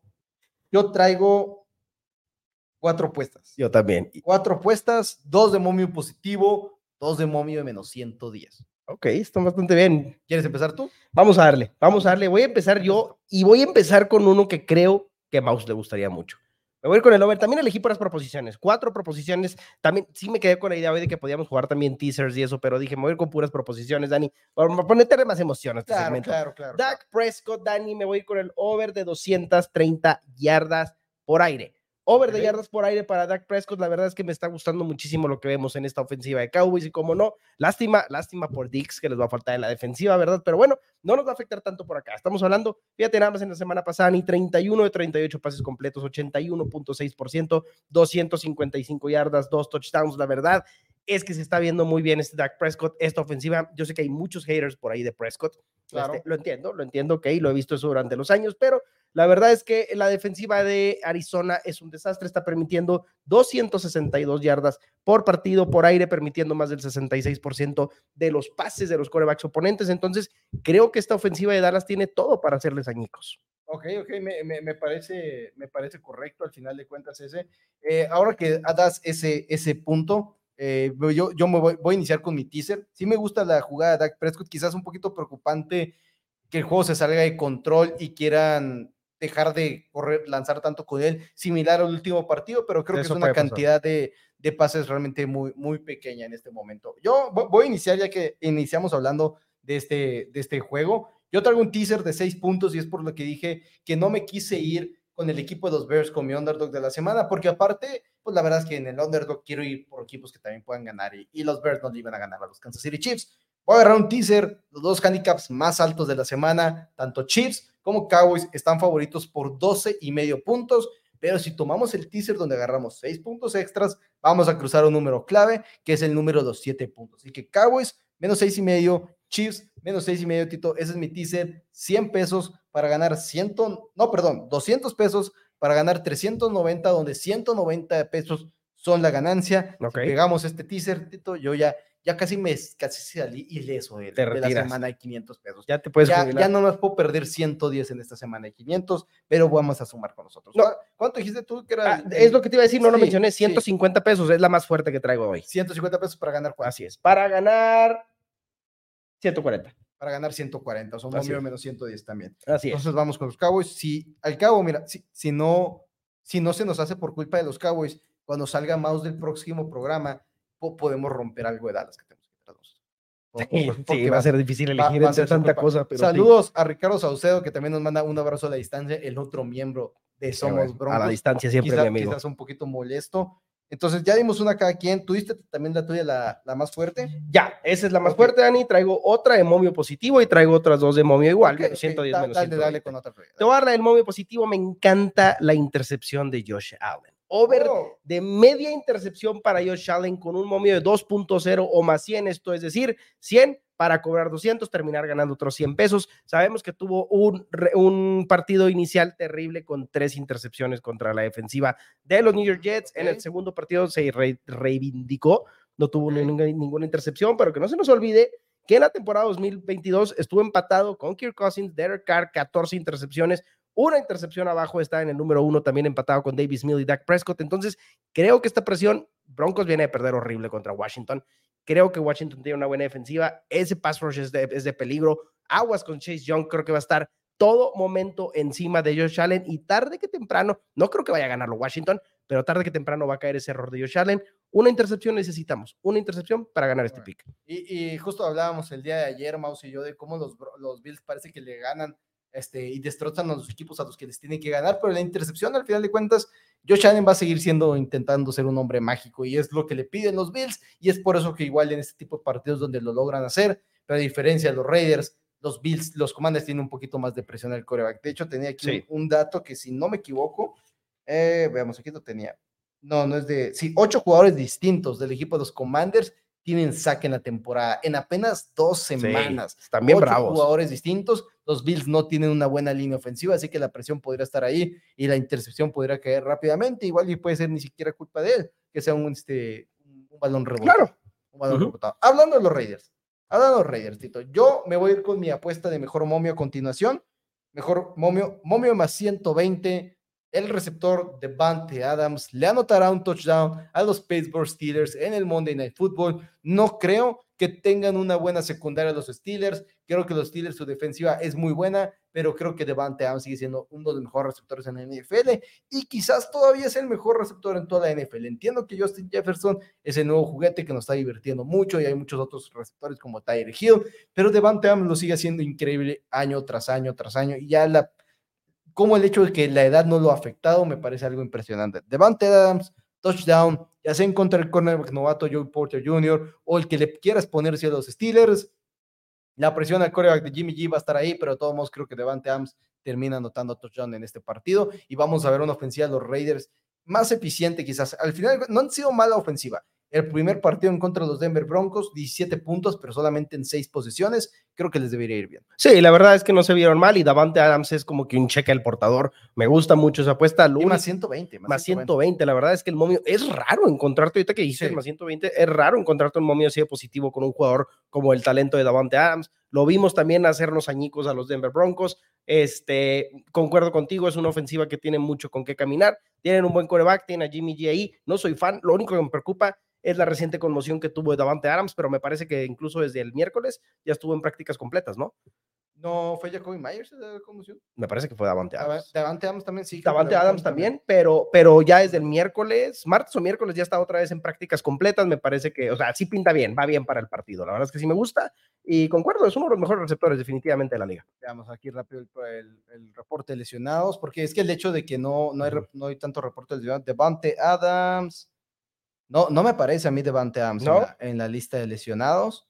yo traigo cuatro apuestas. Yo también. Cuatro apuestas, dos de momio positivo, dos de momio de menos 110. Ok, está bastante bien. ¿Quieres empezar tú? Vamos a darle, vamos a darle. Voy a empezar yo y voy a empezar con uno que creo que a Mouse le gustaría mucho. Me voy a ir con el over. También elegí por las proposiciones. Cuatro proposiciones. También sí me quedé con la idea hoy de que podíamos jugar también teasers y eso, pero dije, me voy a ir con puras proposiciones, Dani. Para más emoción a este Claro, segmento. claro, claro. Dak Prescott, Dani, me voy a ir con el over de 230 yardas por aire. Over de yardas por aire para Dak Prescott. La verdad es que me está gustando muchísimo lo que vemos en esta ofensiva de Cowboys. Y como no, lástima, lástima por Dix, que les va a faltar en la defensiva, ¿verdad? Pero bueno, no nos va a afectar tanto por acá. Estamos hablando, fíjate nada más en la semana pasada, ni 31 de 38 pases completos, 81.6%, 255 yardas, dos touchdowns. La verdad es que se está viendo muy bien este Dak Prescott, esta ofensiva. Yo sé que hay muchos haters por ahí de Prescott. Claro. Este, lo entiendo, lo entiendo, ok, lo he visto eso durante los años, pero la verdad es que la defensiva de Arizona es un desastre, está permitiendo 262 yardas por partido por aire, permitiendo más del 66% de los pases de los corebacks oponentes. Entonces, creo que esta ofensiva de Dallas tiene todo para hacerles añicos. Ok, ok, me, me- me parece, me parece correcto al final de cuentas ese. Eh, ahora que das ese, ese punto, eh, yo, yo me voy, voy a iniciar con mi teaser. Sí me gusta la jugada de Dak Prescott, quizás un poquito preocupante que el juego se salga de control y quieran dejar de correr, lanzar tanto con él, similar al último partido, pero creo que Eso es una cantidad de, de pases realmente muy, muy pequeña en este momento. Yo vo- voy a iniciar ya que iniciamos hablando de este, de este juego. Yo traigo un teaser de seis puntos y es por lo que dije que no me quise ir con el equipo de los Bears con mi underdog de la semana, porque aparte, pues la verdad es que en el underdog quiero ir por equipos que también puedan ganar y, y los Bears no le iban a ganar a los Kansas City Chiefs. Voy a agarrar un teaser, los dos handicaps más altos de la semana, tanto Chiefs como Cowboys están favoritos por 12 y medio puntos, pero si tomamos el teaser donde agarramos seis puntos extras, vamos a cruzar un número clave, que es el número de los siete puntos. Así que Cowboys, menos seis y medio, Chiefs, menos seis y medio, Tito, ese es mi teaser, 100 pesos para ganar 100, no, perdón, 200 pesos para ganar 390, donde 190 pesos son la ganancia. Ok. Si pegamos este teaser, Tito, yo ya, ya casi me casi salí ileso de, de la semana de 500 pesos. Ya te puedes Ya, jubilar. ya no nos puedo perder 110 en esta semana de 500, pero vamos a sumar con nosotros. No. ¿Cu- ¿Cuánto dijiste tú que era? Ah, el- es lo que te iba a decir, no lo Sí, mencioné, sí. 150 pesos es la más fuerte que traigo hoy. 150 pesos para ganar? Así es, para ganar 140. Para ganar 140, o sea, un momio menos 110 también. Así es. Entonces vamos con los Cowboys. Si al cabo, mira, si, si no, si no se nos hace por culpa de los Cowboys, cuando salga Mouse del próximo programa, po- podemos romper algo de Dallas que tenemos. Sí, porque sí, va a ser difícil va- elegir va entre su tanta cosa. Pero sí. Saludos a Ricardo Saucedo, que también nos manda un abrazo a la distancia, el otro miembro de Sí, Somos Broncos. A la distancia siempre, Quizá- mi amigo. Quizás un poquito molesto. Entonces, ya dimos una cada quien. ¿Tuviste también la tuya, la, la más fuerte? Ya, esa es la más fuerte, Dani. Traigo otra de momio positivo y traigo otras dos de momio igual. Ok, menos ok, 110 da- menos dale, dale 120. con otra. tuya. Te voy a dar la del momio positivo. Me encanta la intercepción de Josh Allen. Over Oh, de media intercepción para Josh Allen con un momio de 2.0 o más 100, esto es decir, 100 para cobrar 200, terminar ganando otros 100 pesos. Sabemos que tuvo un, un partido inicial terrible con tres intercepciones contra la defensiva de los New York Jets. En el segundo partido se re- reivindicó, no tuvo ninguna, ninguna intercepción, pero que no se nos olvide que en la temporada 2022 estuvo empatado con Kirk Cousins, Derek Carr, 14 intercepciones, una intercepción abajo está en el número uno, también empatado con Davis Mills y Dak Prescott. Entonces, creo que esta presión, Broncos viene de perder horrible contra Washington. Creo que Washington tiene una buena defensiva. Ese pass rush es de, es de peligro. Aguas con Chase Young, creo que va a estar todo momento encima de Josh Allen y tarde que temprano, no creo que vaya a ganarlo Washington, pero tarde que temprano va a caer ese error de Josh Allen. Una intercepción necesitamos, una intercepción para ganar este pick. Y, y justo hablábamos el día de ayer, Mouse y yo, de cómo los, los Bills parece que le ganan este, y destrozan a los equipos a los que les tienen que ganar, pero la intercepción, al final de cuentas, Josh Allen va a seguir siendo, intentando ser un hombre mágico, y es lo que le piden los Bills, y es por eso que igual en este tipo de partidos donde lo logran hacer, pero a diferencia de los Raiders, los Bills, los Commanders tienen un poquito más de presión al coreback. De hecho, tenía aquí Sí. un, un dato que, si no me equivoco, eh, veamos, aquí lo tenía. No, no es de. Sí, ocho jugadores distintos del equipo de los Commanders tienen saque en la temporada, en apenas dos semanas. están bien Ocho bravos. jugadores distintos. Los Bills no tienen una buena línea ofensiva, así que la presión podría estar ahí y la intercepción podría caer rápidamente. Igual y puede ser ni siquiera culpa de él, que sea un, este, un balón rebotado. Claro. Un balón Ujú. rebotado. Hablando de los Raiders, hablando de los Raiders, Tito, yo me voy a ir con mi apuesta de mejor momio a continuación. Mejor momio, momio más 120. El receptor de Bante Adams le anotará un touchdown a los Pittsburgh Steelers en el Monday Night Football. No creo que tengan una buena secundaria los Steelers. Creo que los Steelers, su defensiva es muy buena, pero creo que Devante Adams sigue siendo uno de los mejores receptores en la NFL y quizás todavía es el mejor receptor en toda la NFL. Entiendo que Justin Jefferson es el nuevo juguete que nos está divirtiendo mucho y hay muchos otros receptores como Tyler Hill, pero Devante Adams lo sigue haciendo increíble año tras año tras año y ya la como el hecho de que la edad no lo ha afectado me parece algo impresionante. Devante Adams, touchdown, ya sea en contra del cornerback novato Joe Porter Jr. o el que le quieras ponerse a los Steelers. La presión al coreback de Jimmy G va a estar ahí, pero de todos modos creo que Devante Adams termina anotando touchdown en este partido y vamos a ver una ofensiva de los Raiders más eficiente quizás. Al final no han sido mala ofensiva. El primer partido en contra de los Denver Broncos, 17 puntos, pero solamente en 6 posiciones. Creo que les debería ir bien. Sí, la verdad es que no se vieron mal y Davante Adams es como que un cheque al portador. Me gusta mucho esa apuesta. Lo Y más 120. más 120. La verdad es que el momio es raro encontrarte, ahorita que dices Sí. más 120, es raro encontrarte un momio así de positivo con un jugador como el talento de Davante Adams. Lo vimos también hacernos añicos a los Denver Broncos. Este, concuerdo contigo, es una ofensiva que tiene mucho con qué caminar. Tienen un buen coreback, tienen a Jimmy G ahí. No soy fan, lo único que me preocupa es la reciente conmoción que tuvo Davante Adams, pero me parece que incluso desde el miércoles ya estuvo en prácticas completas, ¿no? No, fue Jacoby Myers la conmoción. Me parece que fue Davante Adams. Davante Adams también sí. Davante Davante Adams también, pero, pero ya desde el miércoles, martes o miércoles ya está otra vez en prácticas completas. Me parece que, o sea, sí pinta bien, va bien para el partido. La verdad es que sí me gusta y concuerdo, es uno de los mejores receptores definitivamente de la liga. Veamos aquí rápido el, el- el reporte de lesionados, porque es que el hecho de que no, no, hay, no hay tanto reporte de. Devante Adams. No, no me parece a mí Devante Adams en ¿No? la- en, la, lista de lesionados.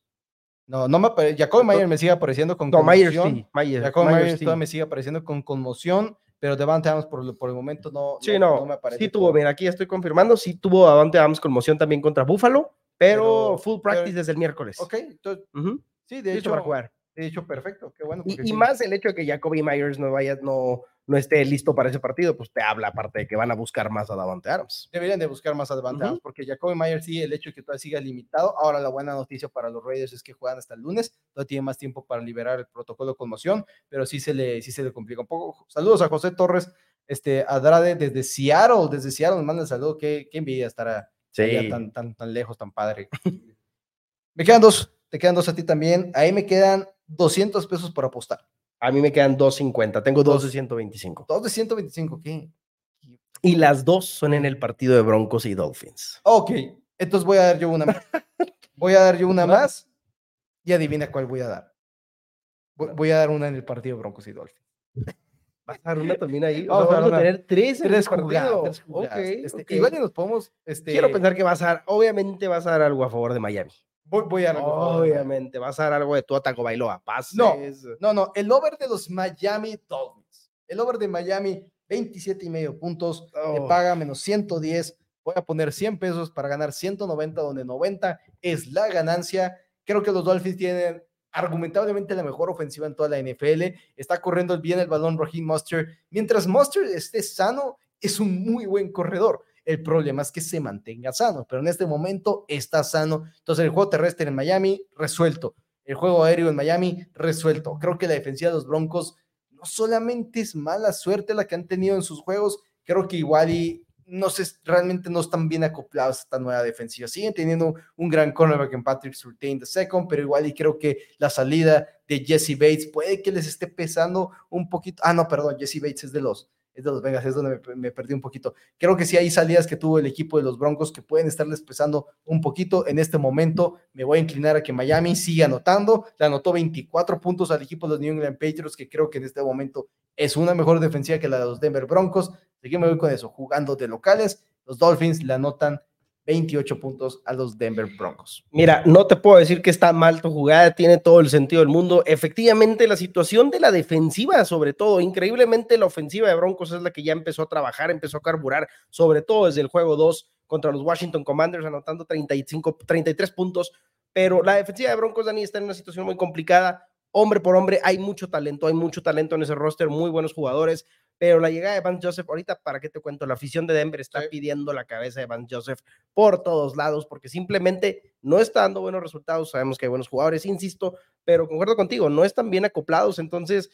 No, no me aparece. Jacoby Myers me sigue apareciendo con No, conmoción. sí, Myers, Jacoby Myers Myers sí. todavía me sigue apareciendo con conmoción, pero Devante Adams por, por el momento no, Sí, no, me aparece. sí tuvo, mira, aquí estoy confirmando, sí tuvo Davante Adams conmoción también contra Buffalo, pero, Pero- full practice pero- desde el miércoles. Ok, entonces, Ujú, sí, de hecho, para jugar. De hecho, perfecto, qué bueno. Y, y sí. más el hecho de que Jacoby Myers no vaya, no, no esté listo para ese partido, pues te habla aparte de que van a buscar más a Davante Adams. Deberían de buscar más adelante, Ujú. porque Jacoby Myers sí, el hecho de que todavía siga limitado. Ahora la buena noticia para los Raiders es que juegan hasta el lunes, todavía tiene más tiempo para liberar el protocolo de conmoción, pero sí se le, sí se le complica un poco. Saludos a José Torres, este, Adrade desde Seattle, desde Seattle nos manda el saludo, qué, qué envidia estar a- allá tan, tan, tan lejos, tan padre. me quedan dos, te quedan dos a ti también, ahí me quedan 200 pesos por apostar. A mí me quedan 2.50, tengo dos de Dos. 125. Dos de 125, ¿qué? Y las dos son en el partido de Broncos y Dolphins. Ok, entonces voy a dar yo una más. Voy a dar yo una más. Y adivina cuál voy a dar. Voy, a dar una en el partido Broncos y Dolphins. ¿Vas a dar una también ahí? Vamos dar vamos a tener tres en el Tres partido. jugadas. tres jugadas. Ok, Este, ok. Igual y nos podemos. Este, Quiero pensar que vas a dar, obviamente vas a dar algo a favor de Miami. Voy, voy a. Obviamente, vas a dar algo de Tua Tagovailoa. Pases. No. No, no, el over de los Miami Dolphins. El over de Miami, 27 y medio puntos. Me Oh. paga menos 110. Voy a poner 100 pesos para ganar 190, donde 90 es la ganancia. Creo que los Dolphins tienen argumentablemente la mejor ofensiva en toda la NFL. Está corriendo bien el balón Raheem Mustard. Mientras Mustard esté sano, es un muy buen corredor. El problema es que se mantenga sano, pero en este momento está sano. Entonces el juego terrestre en Miami, resuelto. El juego aéreo en Miami, resuelto. Creo que la defensiva de los Broncos no solamente es mala suerte la que han tenido en sus juegos, creo que igual y no sé, realmente no están bien acoplados a esta nueva defensiva. Siguen teniendo un gran cornerback en Patrick Surtain II, pero igual y creo que la salida de Jesse Bates puede que les esté pesando un poquito. Ah, no, perdón, Jesse Bates es de los, es de los Vegas, es donde me, me perdí un poquito. Creo que sí hay salidas que tuvo el equipo de los Broncos que pueden estarles pesando un poquito. En este momento me voy a inclinar a que Miami siga anotando. Le anotó 24 puntos al equipo de los New England Patriots, que creo que en este momento es una mejor defensiva que la de los Denver Broncos. Así que me voy con eso, jugando de locales. Los Dolphins le anotan 28 puntos a los Denver Broncos. Mira, no te puedo decir que está mal tu jugada, tiene todo el sentido del mundo. Efectivamente, la situación de la defensiva, sobre todo, increíblemente la ofensiva de Broncos es la que ya empezó a trabajar, empezó a carburar, sobre todo desde el juego 2 contra los Washington Commanders, anotando 35, 33 puntos. Pero la defensiva de Broncos, Dani, está en una situación muy complicada. Hombre por hombre, hay mucho talento, hay mucho talento en ese roster, muy buenos jugadores. Pero la llegada de Vance Joseph, ahorita, ¿para qué te cuento? La afición de Denver está Sí. pidiendo la cabeza de Vance Joseph por todos lados, porque simplemente no está dando buenos resultados. Sabemos que hay buenos jugadores, insisto, pero concuerdo contigo, no están bien acoplados. Entonces,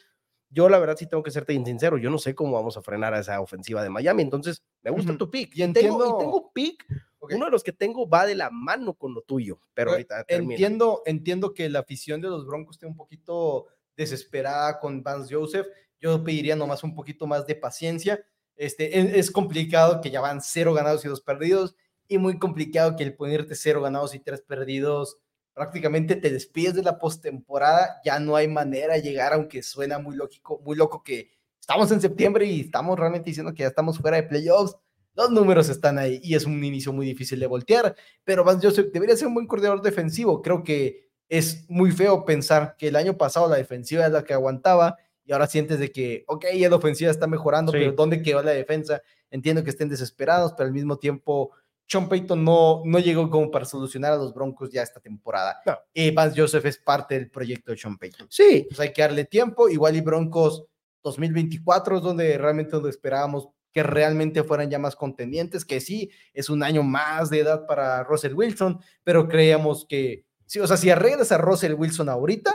yo la verdad sí tengo que serte sincero. Yo no sé cómo vamos a frenar a esa ofensiva de Miami. Entonces, me gusta Ujú. tu pick. Y Y, tengo, entiendo- y tengo pick. Uno de los que tengo va de la mano con lo tuyo, pero Eh, ahorita. Entiendo, entiendo que la afición de los Broncos esté un poquito desesperada con Vance Joseph. Yo pediría nomás un poquito más de paciencia. Este, es, es complicado que ya van cero ganados y dos perdidos, y muy complicado que el ponerte cero ganados y tres perdidos prácticamente te despides de la postemporada. Ya no hay manera de llegar, aunque suena muy lógico, muy loco que estamos en septiembre y estamos realmente diciendo que ya estamos fuera de playoffs. Los números están ahí y es un inicio muy difícil de voltear pero Vance Joseph debería ser un buen coordinador defensivo. Creo que es muy feo pensar que el año pasado la defensiva es la que aguantaba y ahora sientes de que, ok, ya la ofensiva está mejorando, Sí. pero ¿dónde quedó la defensa? Entiendo que estén desesperados, pero al mismo tiempo Sean Payton no, no llegó como para solucionar a los Broncos ya esta temporada. No. Y Vance Joseph es parte del proyecto de Sean Payton. Sí, Pues hay que darle tiempo, igual y Broncos 2024 es donde realmente lo esperábamos que realmente fueran ya más contendientes, que sí, es un año más de edad para Russell Wilson, pero creíamos que, sí, o sea, si arreglas a Russell Wilson ahorita,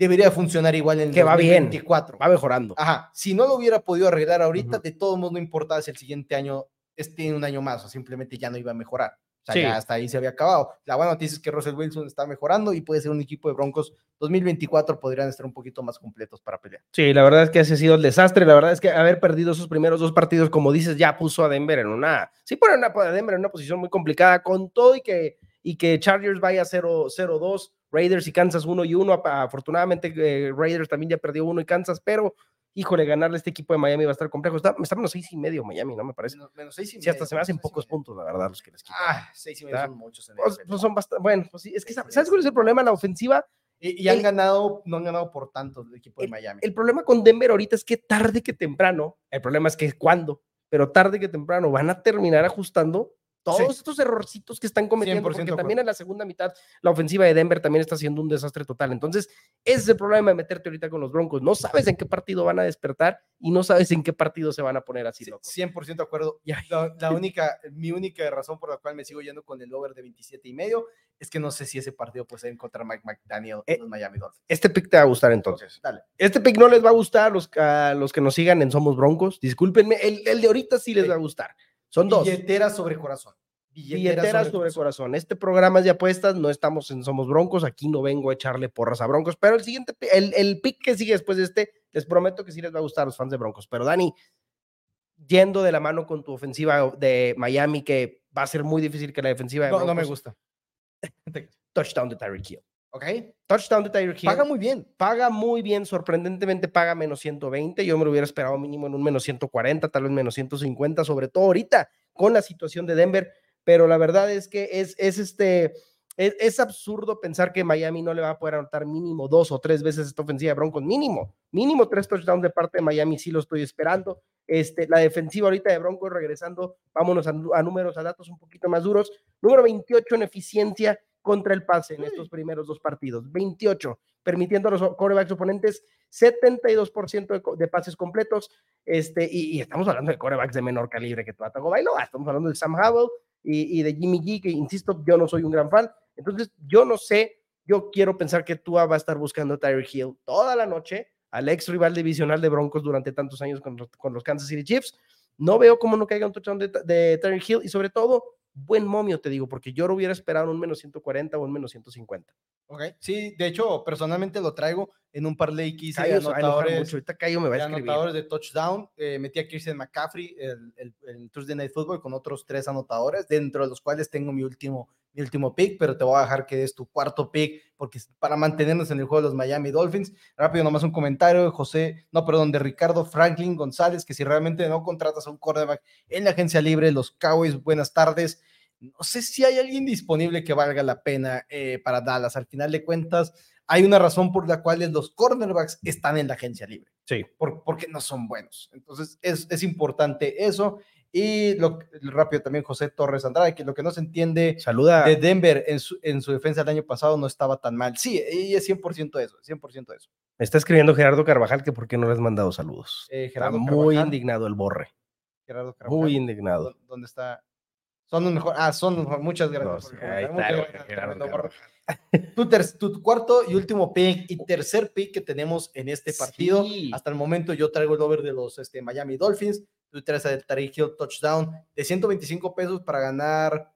debería funcionar igual en el Que va bien. 2024. va mejorando. Ajá, si no lo hubiera podido arreglar ahorita, Ujú. de todos modos no importaba si el siguiente año esté un año más o simplemente ya no iba a mejorar. O sea, Sí. ya hasta ahí se había acabado. La buena noticia es que Russell Wilson está mejorando y puede ser un equipo de Broncos 2024 podrían estar un poquito más completos para pelear. Sí, la verdad es que ese ha sido el desastre. La verdad es que haber perdido esos primeros dos partidos, como dices, ya puso a Denver en una. Sí, pone a Denver en una posición muy complicada, con todo y que, y que Chargers vaya 0-2, Raiders y Kansas 1 y 1. Afortunadamente, eh, Raiders también ya perdió uno y Kansas, pero híjole, ganarle a este equipo de Miami va a estar complejo. Está, está menos seis y medio Miami, ¿no? Me parece. Menos, menos seis y Sí, hasta medio, se me hacen pocos medio. puntos, la verdad, los que les quitan. Ah, seis y medio son muchos. en Pues, NFL. pues son bastante. Bueno, pues sí, es que ¿sabes cuál es el problema? La ofensiva y, y han el- ganado, no han ganado por tanto el equipo de Miami. El problema con Denver ahorita es que tarde que temprano, el problema es que cuándo, pero tarde que temprano van a terminar ajustando todos Sí. estos errorcitos que están cometiendo, 100% porque también en la segunda mitad la ofensiva de Denver también está siendo un desastre total. Entonces, ese es el problema de meterte ahorita con los Broncos. No sabes en qué partido van a despertar y no sabes en qué partido se van a poner así Sí, locos. 100% de acuerdo. La, la única, mi única razón por la cual me sigo yendo con el over de 27 y medio es que no sé si ese partido puede ser en contra Mike McDaniel Eh, los Miami Dolphins. Este pick te va a gustar entonces. Dale. Este pick no les va a gustar a los, a los que nos sigan en Somos Broncos. Discúlpenme, el, el de ahorita sí les Sí. va a gustar. Son dos. Billetera sobre corazón. Billetera sobre corazón. Este programa es de apuestas, no estamos en Somos Broncos, aquí no vengo a echarle porras a Broncos, pero el siguiente, el, el pick que sigue después de este, les prometo que sí les va a gustar a los fans de Broncos. Pero Dani, yendo de la mano con tu ofensiva de Miami, que va a ser muy difícil que la defensiva de No, no me gusta. Touchdown de Tyreek Hill. Ok. Touchdown de Tyreek Hill. Paga muy bien. paga muy bien, sorprendentemente paga menos 120. Yo me lo hubiera esperado mínimo en un menos 140, tal vez menos 150, sobre todo ahorita con la situación de Denver. Pero la verdad es que es, es este. Es, es absurdo pensar que Miami no le va a poder anotar mínimo dos o tres veces esta ofensiva de Broncos, mínimo, mínimo tres touchdowns de parte de Miami, sí lo estoy esperando. Este, la defensiva ahorita de Broncos regresando, vámonos a, a números, a datos un poquito más duros. Número 28 en eficiencia contra el pase en estos primeros dos partidos. 28, permitiendo a los corebacks oponentes 72% de, de pases completos. Este, y, y estamos hablando de corebacks de menor calibre que Tua Tagovailoa. Estamos hablando de Sam Howell y, y de Jimmy G, que insisto, yo no soy un gran fan. Entonces, yo no sé, yo quiero pensar que Tua va a estar buscando a Tyreek Hill toda la noche, al ex rival divisional de Broncos durante tantos años con los, con los Kansas City Chiefs. No veo cómo no caiga un touchdown de, de Tyreek Hill y sobre todo, buen momio, te digo, porque yo lo hubiera esperado en un menos 140 o un menos 150. Ok. Sí, de hecho, personalmente lo traigo en un parlay que hice de Cayo anotadores, mucho. Ahorita Cayo me va a de escribir. anotadores de touchdown. Eh, metí a Christian McCaffrey el, el, el Thursday Night Football con otros tres anotadores, dentro de los cuales tengo mi último, mi último pick, pero te voy a dejar que des tu cuarto pick, porque es para mantenernos en el juego de los Miami Dolphins. Rápido, nomás un comentario de José, no, perdón, de Ricardo Franklin González, que si realmente no contratas a un quarterback en la agencia libre, los Cowboys, buenas tardes. No sé si hay alguien disponible que valga la pena eh, para Dallas. Al final de cuentas, hay una razón por la cual los cornerbacks están en la agencia libre Sí. por- porque no son buenos. Entonces es, es importante eso. Y lo, rápido también José Torres Andrade, que lo que no se entiende Saluda. de Denver en su, en su defensa el año pasado no estaba tan mal. Sí, y es 100% eso, 100% eso. Me está escribiendo Gerardo Carvajal que por qué no le has mandado saludos. Eh, Está Gerardo muy Carvajal, indignado el borre. Gerardo Carvajal, Muy indignado. ¿dó- ¿Dónde está? Son los mejor. Ah, son mejor- Muchas gracias. Está, tu, ter- tu cuarto y último pick y tercer pick que tenemos en este partido. Sí. Hasta el momento yo traigo el over de los este, Miami Dolphins. Tú traes el Tariq Hill touchdown de 125 pesos para ganar.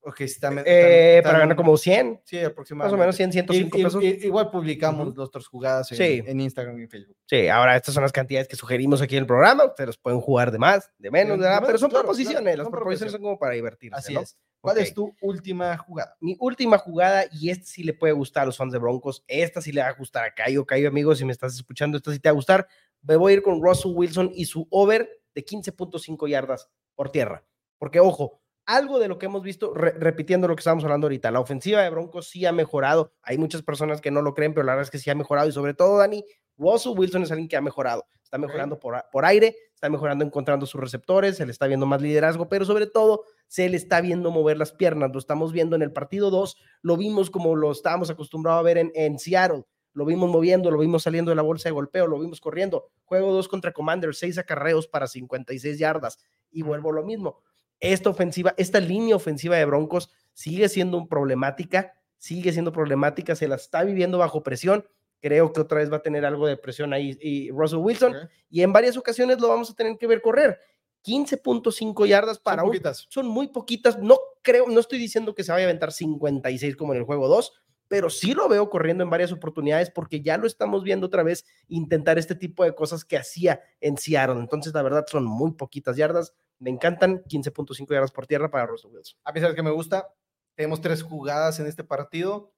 Ok, está, me- Eh, está- para está- ganar como 100, Sí, más aproximadamente. o menos 100, 105 Y- pesos. y- igual publicamos Ujú. nuestras jugadas en, Sí. en Instagram y Facebook. Sí, ahora estas son las cantidades que sugerimos aquí en el programa. Ustedes pueden jugar de más, de menos, De más, pero son claro, proposiciones. claro, Las son proposiciones son como para divertirse. Así ¿no? es. ¿Cuál Ok. es tu última jugada? Mi última jugada, y esta sí le puede gustar a los fans de Broncos. Esta sí le va a gustar a Cayo. Cayo, amigos, si me estás escuchando, esta sí te va a gustar. Me voy a ir con Russell Wilson y su over de 15.5 yardas por tierra. Porque, ojo, algo de lo que hemos visto, re- repitiendo lo que estábamos hablando ahorita, la ofensiva de Broncos sí ha mejorado. Hay muchas personas que no lo creen, pero la verdad es que sí ha mejorado. Y sobre todo, Dani, Russell Wilson es alguien que ha mejorado. Está mejorando por, por aire, está mejorando encontrando sus receptores, se le está viendo más liderazgo, pero sobre todo se le está viendo mover las piernas. Lo estamos viendo en el partido 2, lo vimos como lo estábamos acostumbrados a ver en, en Seattle. Lo vimos moviendo, lo vimos saliendo de la bolsa de golpeo, lo vimos corriendo. Juego 2 contra Commander, 6 acarreos para 56 yardas. Y vuelvo a lo mismo. Esta ofensiva, esta línea ofensiva de Broncos sigue siendo un problemática, sigue siendo problemática, se la está viviendo bajo presión. Creo que otra vez va a tener algo de presión ahí y Russell Wilson. Ok. Y en varias ocasiones lo vamos a tener que ver correr. 15.5 yardas para Son un poquitas. son muy poquitas. No creo, no estoy diciendo que se vaya a aventar 56 como en el juego 2, pero sí lo veo corriendo en varias oportunidades porque ya lo estamos viendo otra vez intentar este tipo de cosas que hacía en Seattle. Entonces, la verdad, son muy poquitas yardas. Me encantan 15.5 yardas por tierra para Russell Wilson. A pesar de que me gusta, tenemos tres jugadas en este partido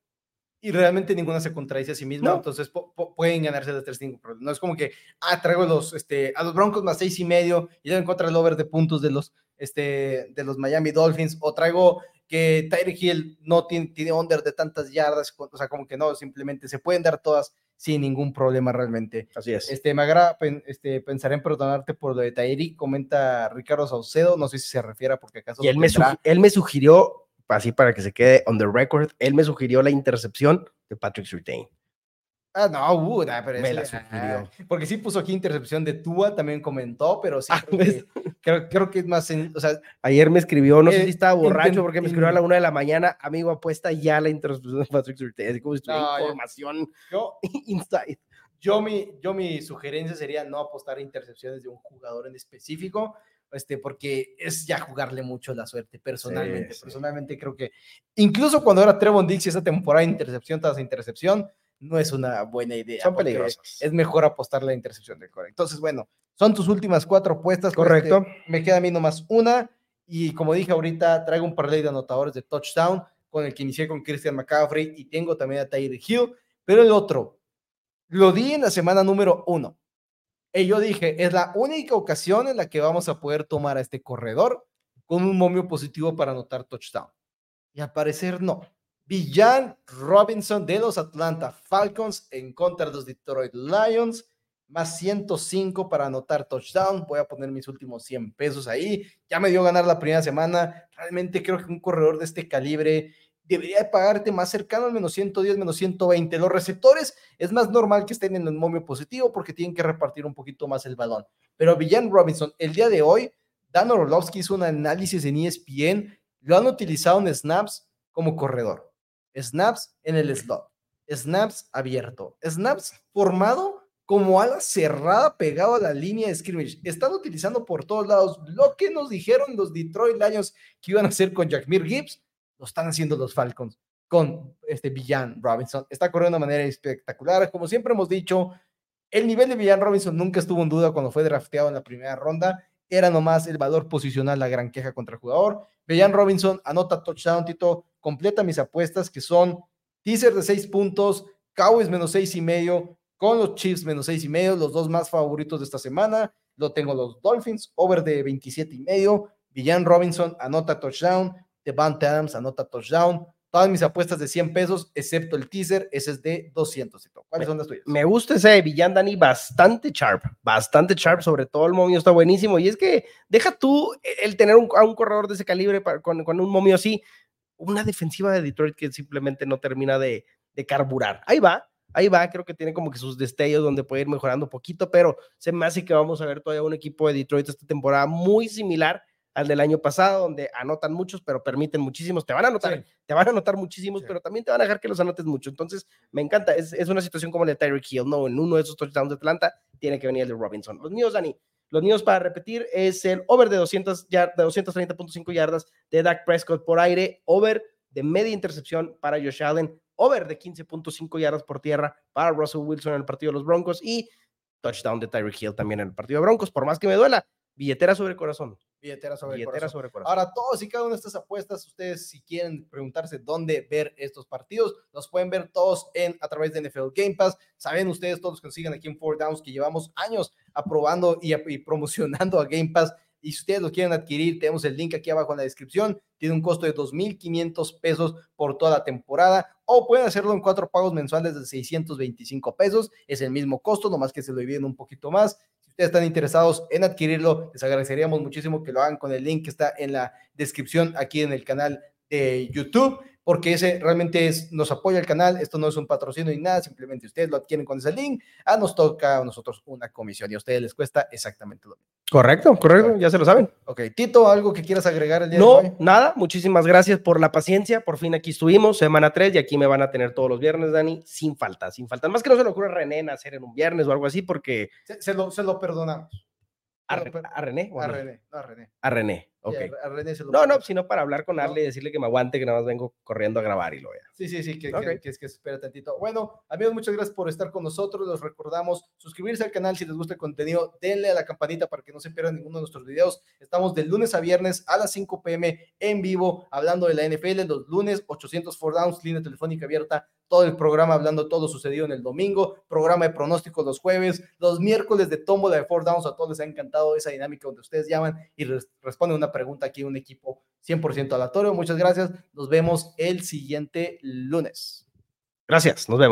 y realmente ninguna se contradice a sí misma, No. entonces pueden ganarse las tres sin ningún problema. No es como que, ah, traigo los, este, a los Broncos más seis y medio y luego en contra el over de puntos de los, este, de los Miami Dolphins, o traigo que Tyreek Hill no tiene, tiene under de tantas yardas, o sea, como que no, simplemente se pueden dar todas sin ningún problema realmente. Así es. Este, me agrada, este, pensaré en perdonarte por lo de Tyreek, comenta Ricardo Saucedo, no sé si se refiere porque acaso Y él me, tendrá- él me sugirió, así para que se quede on the record, él me sugirió la intercepción de Patrick Surtain. Ah, no, uh, nah, pero Me ese- la sugirió. ah, porque sí puso aquí intercepción de Tua, también comentó, pero sí, Ah, creo, ¿ves? que, creo, creo que es más, en- o sea, Ayer me escribió, no sé Eh, si estaba borracho porque me escribió a la una de la mañana, amigo, apuesta ya la intercepción de Patrick así como si tuviera No, información yo, inside. yo, mi, yo mi sugerencia sería no apostar a intercepciones de un jugador en específico, este, porque es ya jugarle mucho la suerte, personalmente, sí. personalmente creo que, incluso cuando era Trevon Dix y esa temporada de intercepción tras intercepción, no es una buena idea. Son porque peligrosos. Es mejor apostar la intercepción del core. Entonces, bueno, son tus últimas cuatro apuestas. con Correcto. este- me queda a mí nomás una. Y como dije ahorita, traigo un parlay de anotadores de touchdown. con el que inicié con Christian McCaffrey y tengo también a Tyreek Hill, pero el otro, lo di en la semana número uno. Y yo dije, es la única ocasión en la que vamos a poder tomar a este corredor con un momio positivo para anotar touchdown. Y al parecer no. Villan Robinson de los Atlanta Falcons en contra de los Detroit Lions, más 105 para anotar touchdown. Voy a poner mis últimos 100 pesos ahí. Ya me dio ganar la primera semana. Realmente creo que un corredor de este calibre debería pagarte más cercano al menos 110, menos 120. Los receptores es más normal que estén en el momio positivo porque tienen que repartir un poquito más el balón. Pero Villan Robinson, el día de hoy, Dan Orlovsky hizo un análisis en ESPN, lo han utilizado en snaps como corredor snaps en el slot, snaps abierto, snaps formado como ala cerrada pegado a la línea de scrimmage. Están utilizando por todos lados lo que nos dijeron los Detroit Lions que iban a hacer con Jackmir Gibbs, lo están haciendo los Falcons con este Villan Robinson. Está corriendo de manera espectacular. Como siempre hemos dicho, el nivel de Villan Robinson nunca estuvo en duda cuando fue drafteado en la primera ronda. Era nomás el valor posicional la gran queja contra el jugador. Villan Robinson anota touchdown, Tito completa mis apuestas que son teaser de seis puntos, Cowboys menos seis y medio, con los Chiefs menos seis y medio, los dos más favoritos de esta semana. Lo tengo los Dolphins, over de 27 y medio. Villan Robinson anota touchdown. Devante Adams anota touchdown. Todas mis apuestas de 100 pesos, excepto el teaser, ese es de 200. ¿Cuáles son las tuyas? Me gusta ese de Villan Dani, bastante sharp, bastante sharp, sobre todo el momio está buenísimo. Y es que deja tú el tener un, a un corredor de ese calibre con, con un momio así, una defensiva de Detroit que simplemente no termina de, carburar. Ahí va, ahí va, creo que tiene como que sus destellos donde puede ir mejorando un poquito, pero se me hace que vamos a ver todavía un equipo de Detroit esta temporada muy similar al del año pasado, donde anotan muchos, pero permiten muchísimos. Te van a anotar, te van a anotar muchísimos, pero también te van a dejar que los anotes mucho. Entonces, me encanta. Es, es una situación como la de Tyreek Hill, ¿no? En uno de esos touchdowns de Atlanta tiene que venir el de Robinson. Los míos, Dani, los niños para repetir es el over de, 200 de 230.5 yardas de Dak Prescott por aire, over de media intercepción para Josh Allen, over de 15.5 yardas por tierra para Russell Wilson en el partido de los Broncos y touchdown de Tyreek Hill también en el partido de Broncos. Por más que me duela, billetera sobre corazón. Billetera sobre, corazón. Ahora, todos y cada una de estas apuestas, ustedes si quieren preguntarse dónde ver estos partidos, los pueden ver todos en, a través de NFL Game Pass. Saben ustedes, todos que siguen aquí en Four Downs, que llevamos años aprobando y, y promocionando a Game Pass y si ustedes lo quieren adquirir, tenemos el link aquí abajo en la descripción. Tiene un costo de 2.500 pesos por toda la temporada o pueden hacerlo en cuatro pagos mensuales de 625 pesos. Es el mismo costo, nomás que se lo dividen un poquito más. Ustedes están interesados en adquirirlo, les agradeceríamos muchísimo que lo hagan con el link que está en la descripción aquí en el canal de YouTube porque ese realmente es, nos apoya el canal, esto no es un patrocinio ni nada, simplemente ustedes lo adquieren con ese link, a nos toca a nosotros una comisión y a ustedes les cuesta exactamente lo mismo. Correcto, correcto, ya se lo saben. Ok, Tito, ¿algo que quieras agregar el día no, de hoy? nada, muchísimas gracias por la paciencia, por fin aquí estuvimos, semana 3 y aquí me van a tener todos los viernes, Dani, sin falta, sin falta. Más que no se le ocurra a René hacer en un viernes o algo así porque... Se, lo, se lo perdonamos. ¿A, René? A René, no a René. A René. Ok. no, no, sino para hablar con Arle y decirle que me aguante, que nada más vengo corriendo a grabar y lo vea. Sí, sí, sí, que, que, es que espera tantito. Bueno, amigos, muchas gracias por estar con nosotros. Los recordamos suscribirse al canal si les gusta el contenido. Denle a la campanita para que no se pierdan ninguno de nuestros videos. Estamos de lunes a viernes a las 5 pm en vivo hablando de la NFL. Los lunes, 800 for downs, línea telefónica abierta todo el programa hablando todo sucedido en el domingo, programa de pronósticos los jueves, los miércoles de tómbola de four downs, a todos les ha encantado esa dinámica donde ustedes llaman y responden una pregunta aquí un equipo 100% aleatorio. Muchas gracias, nos vemos el siguiente lunes. Gracias, nos vemos.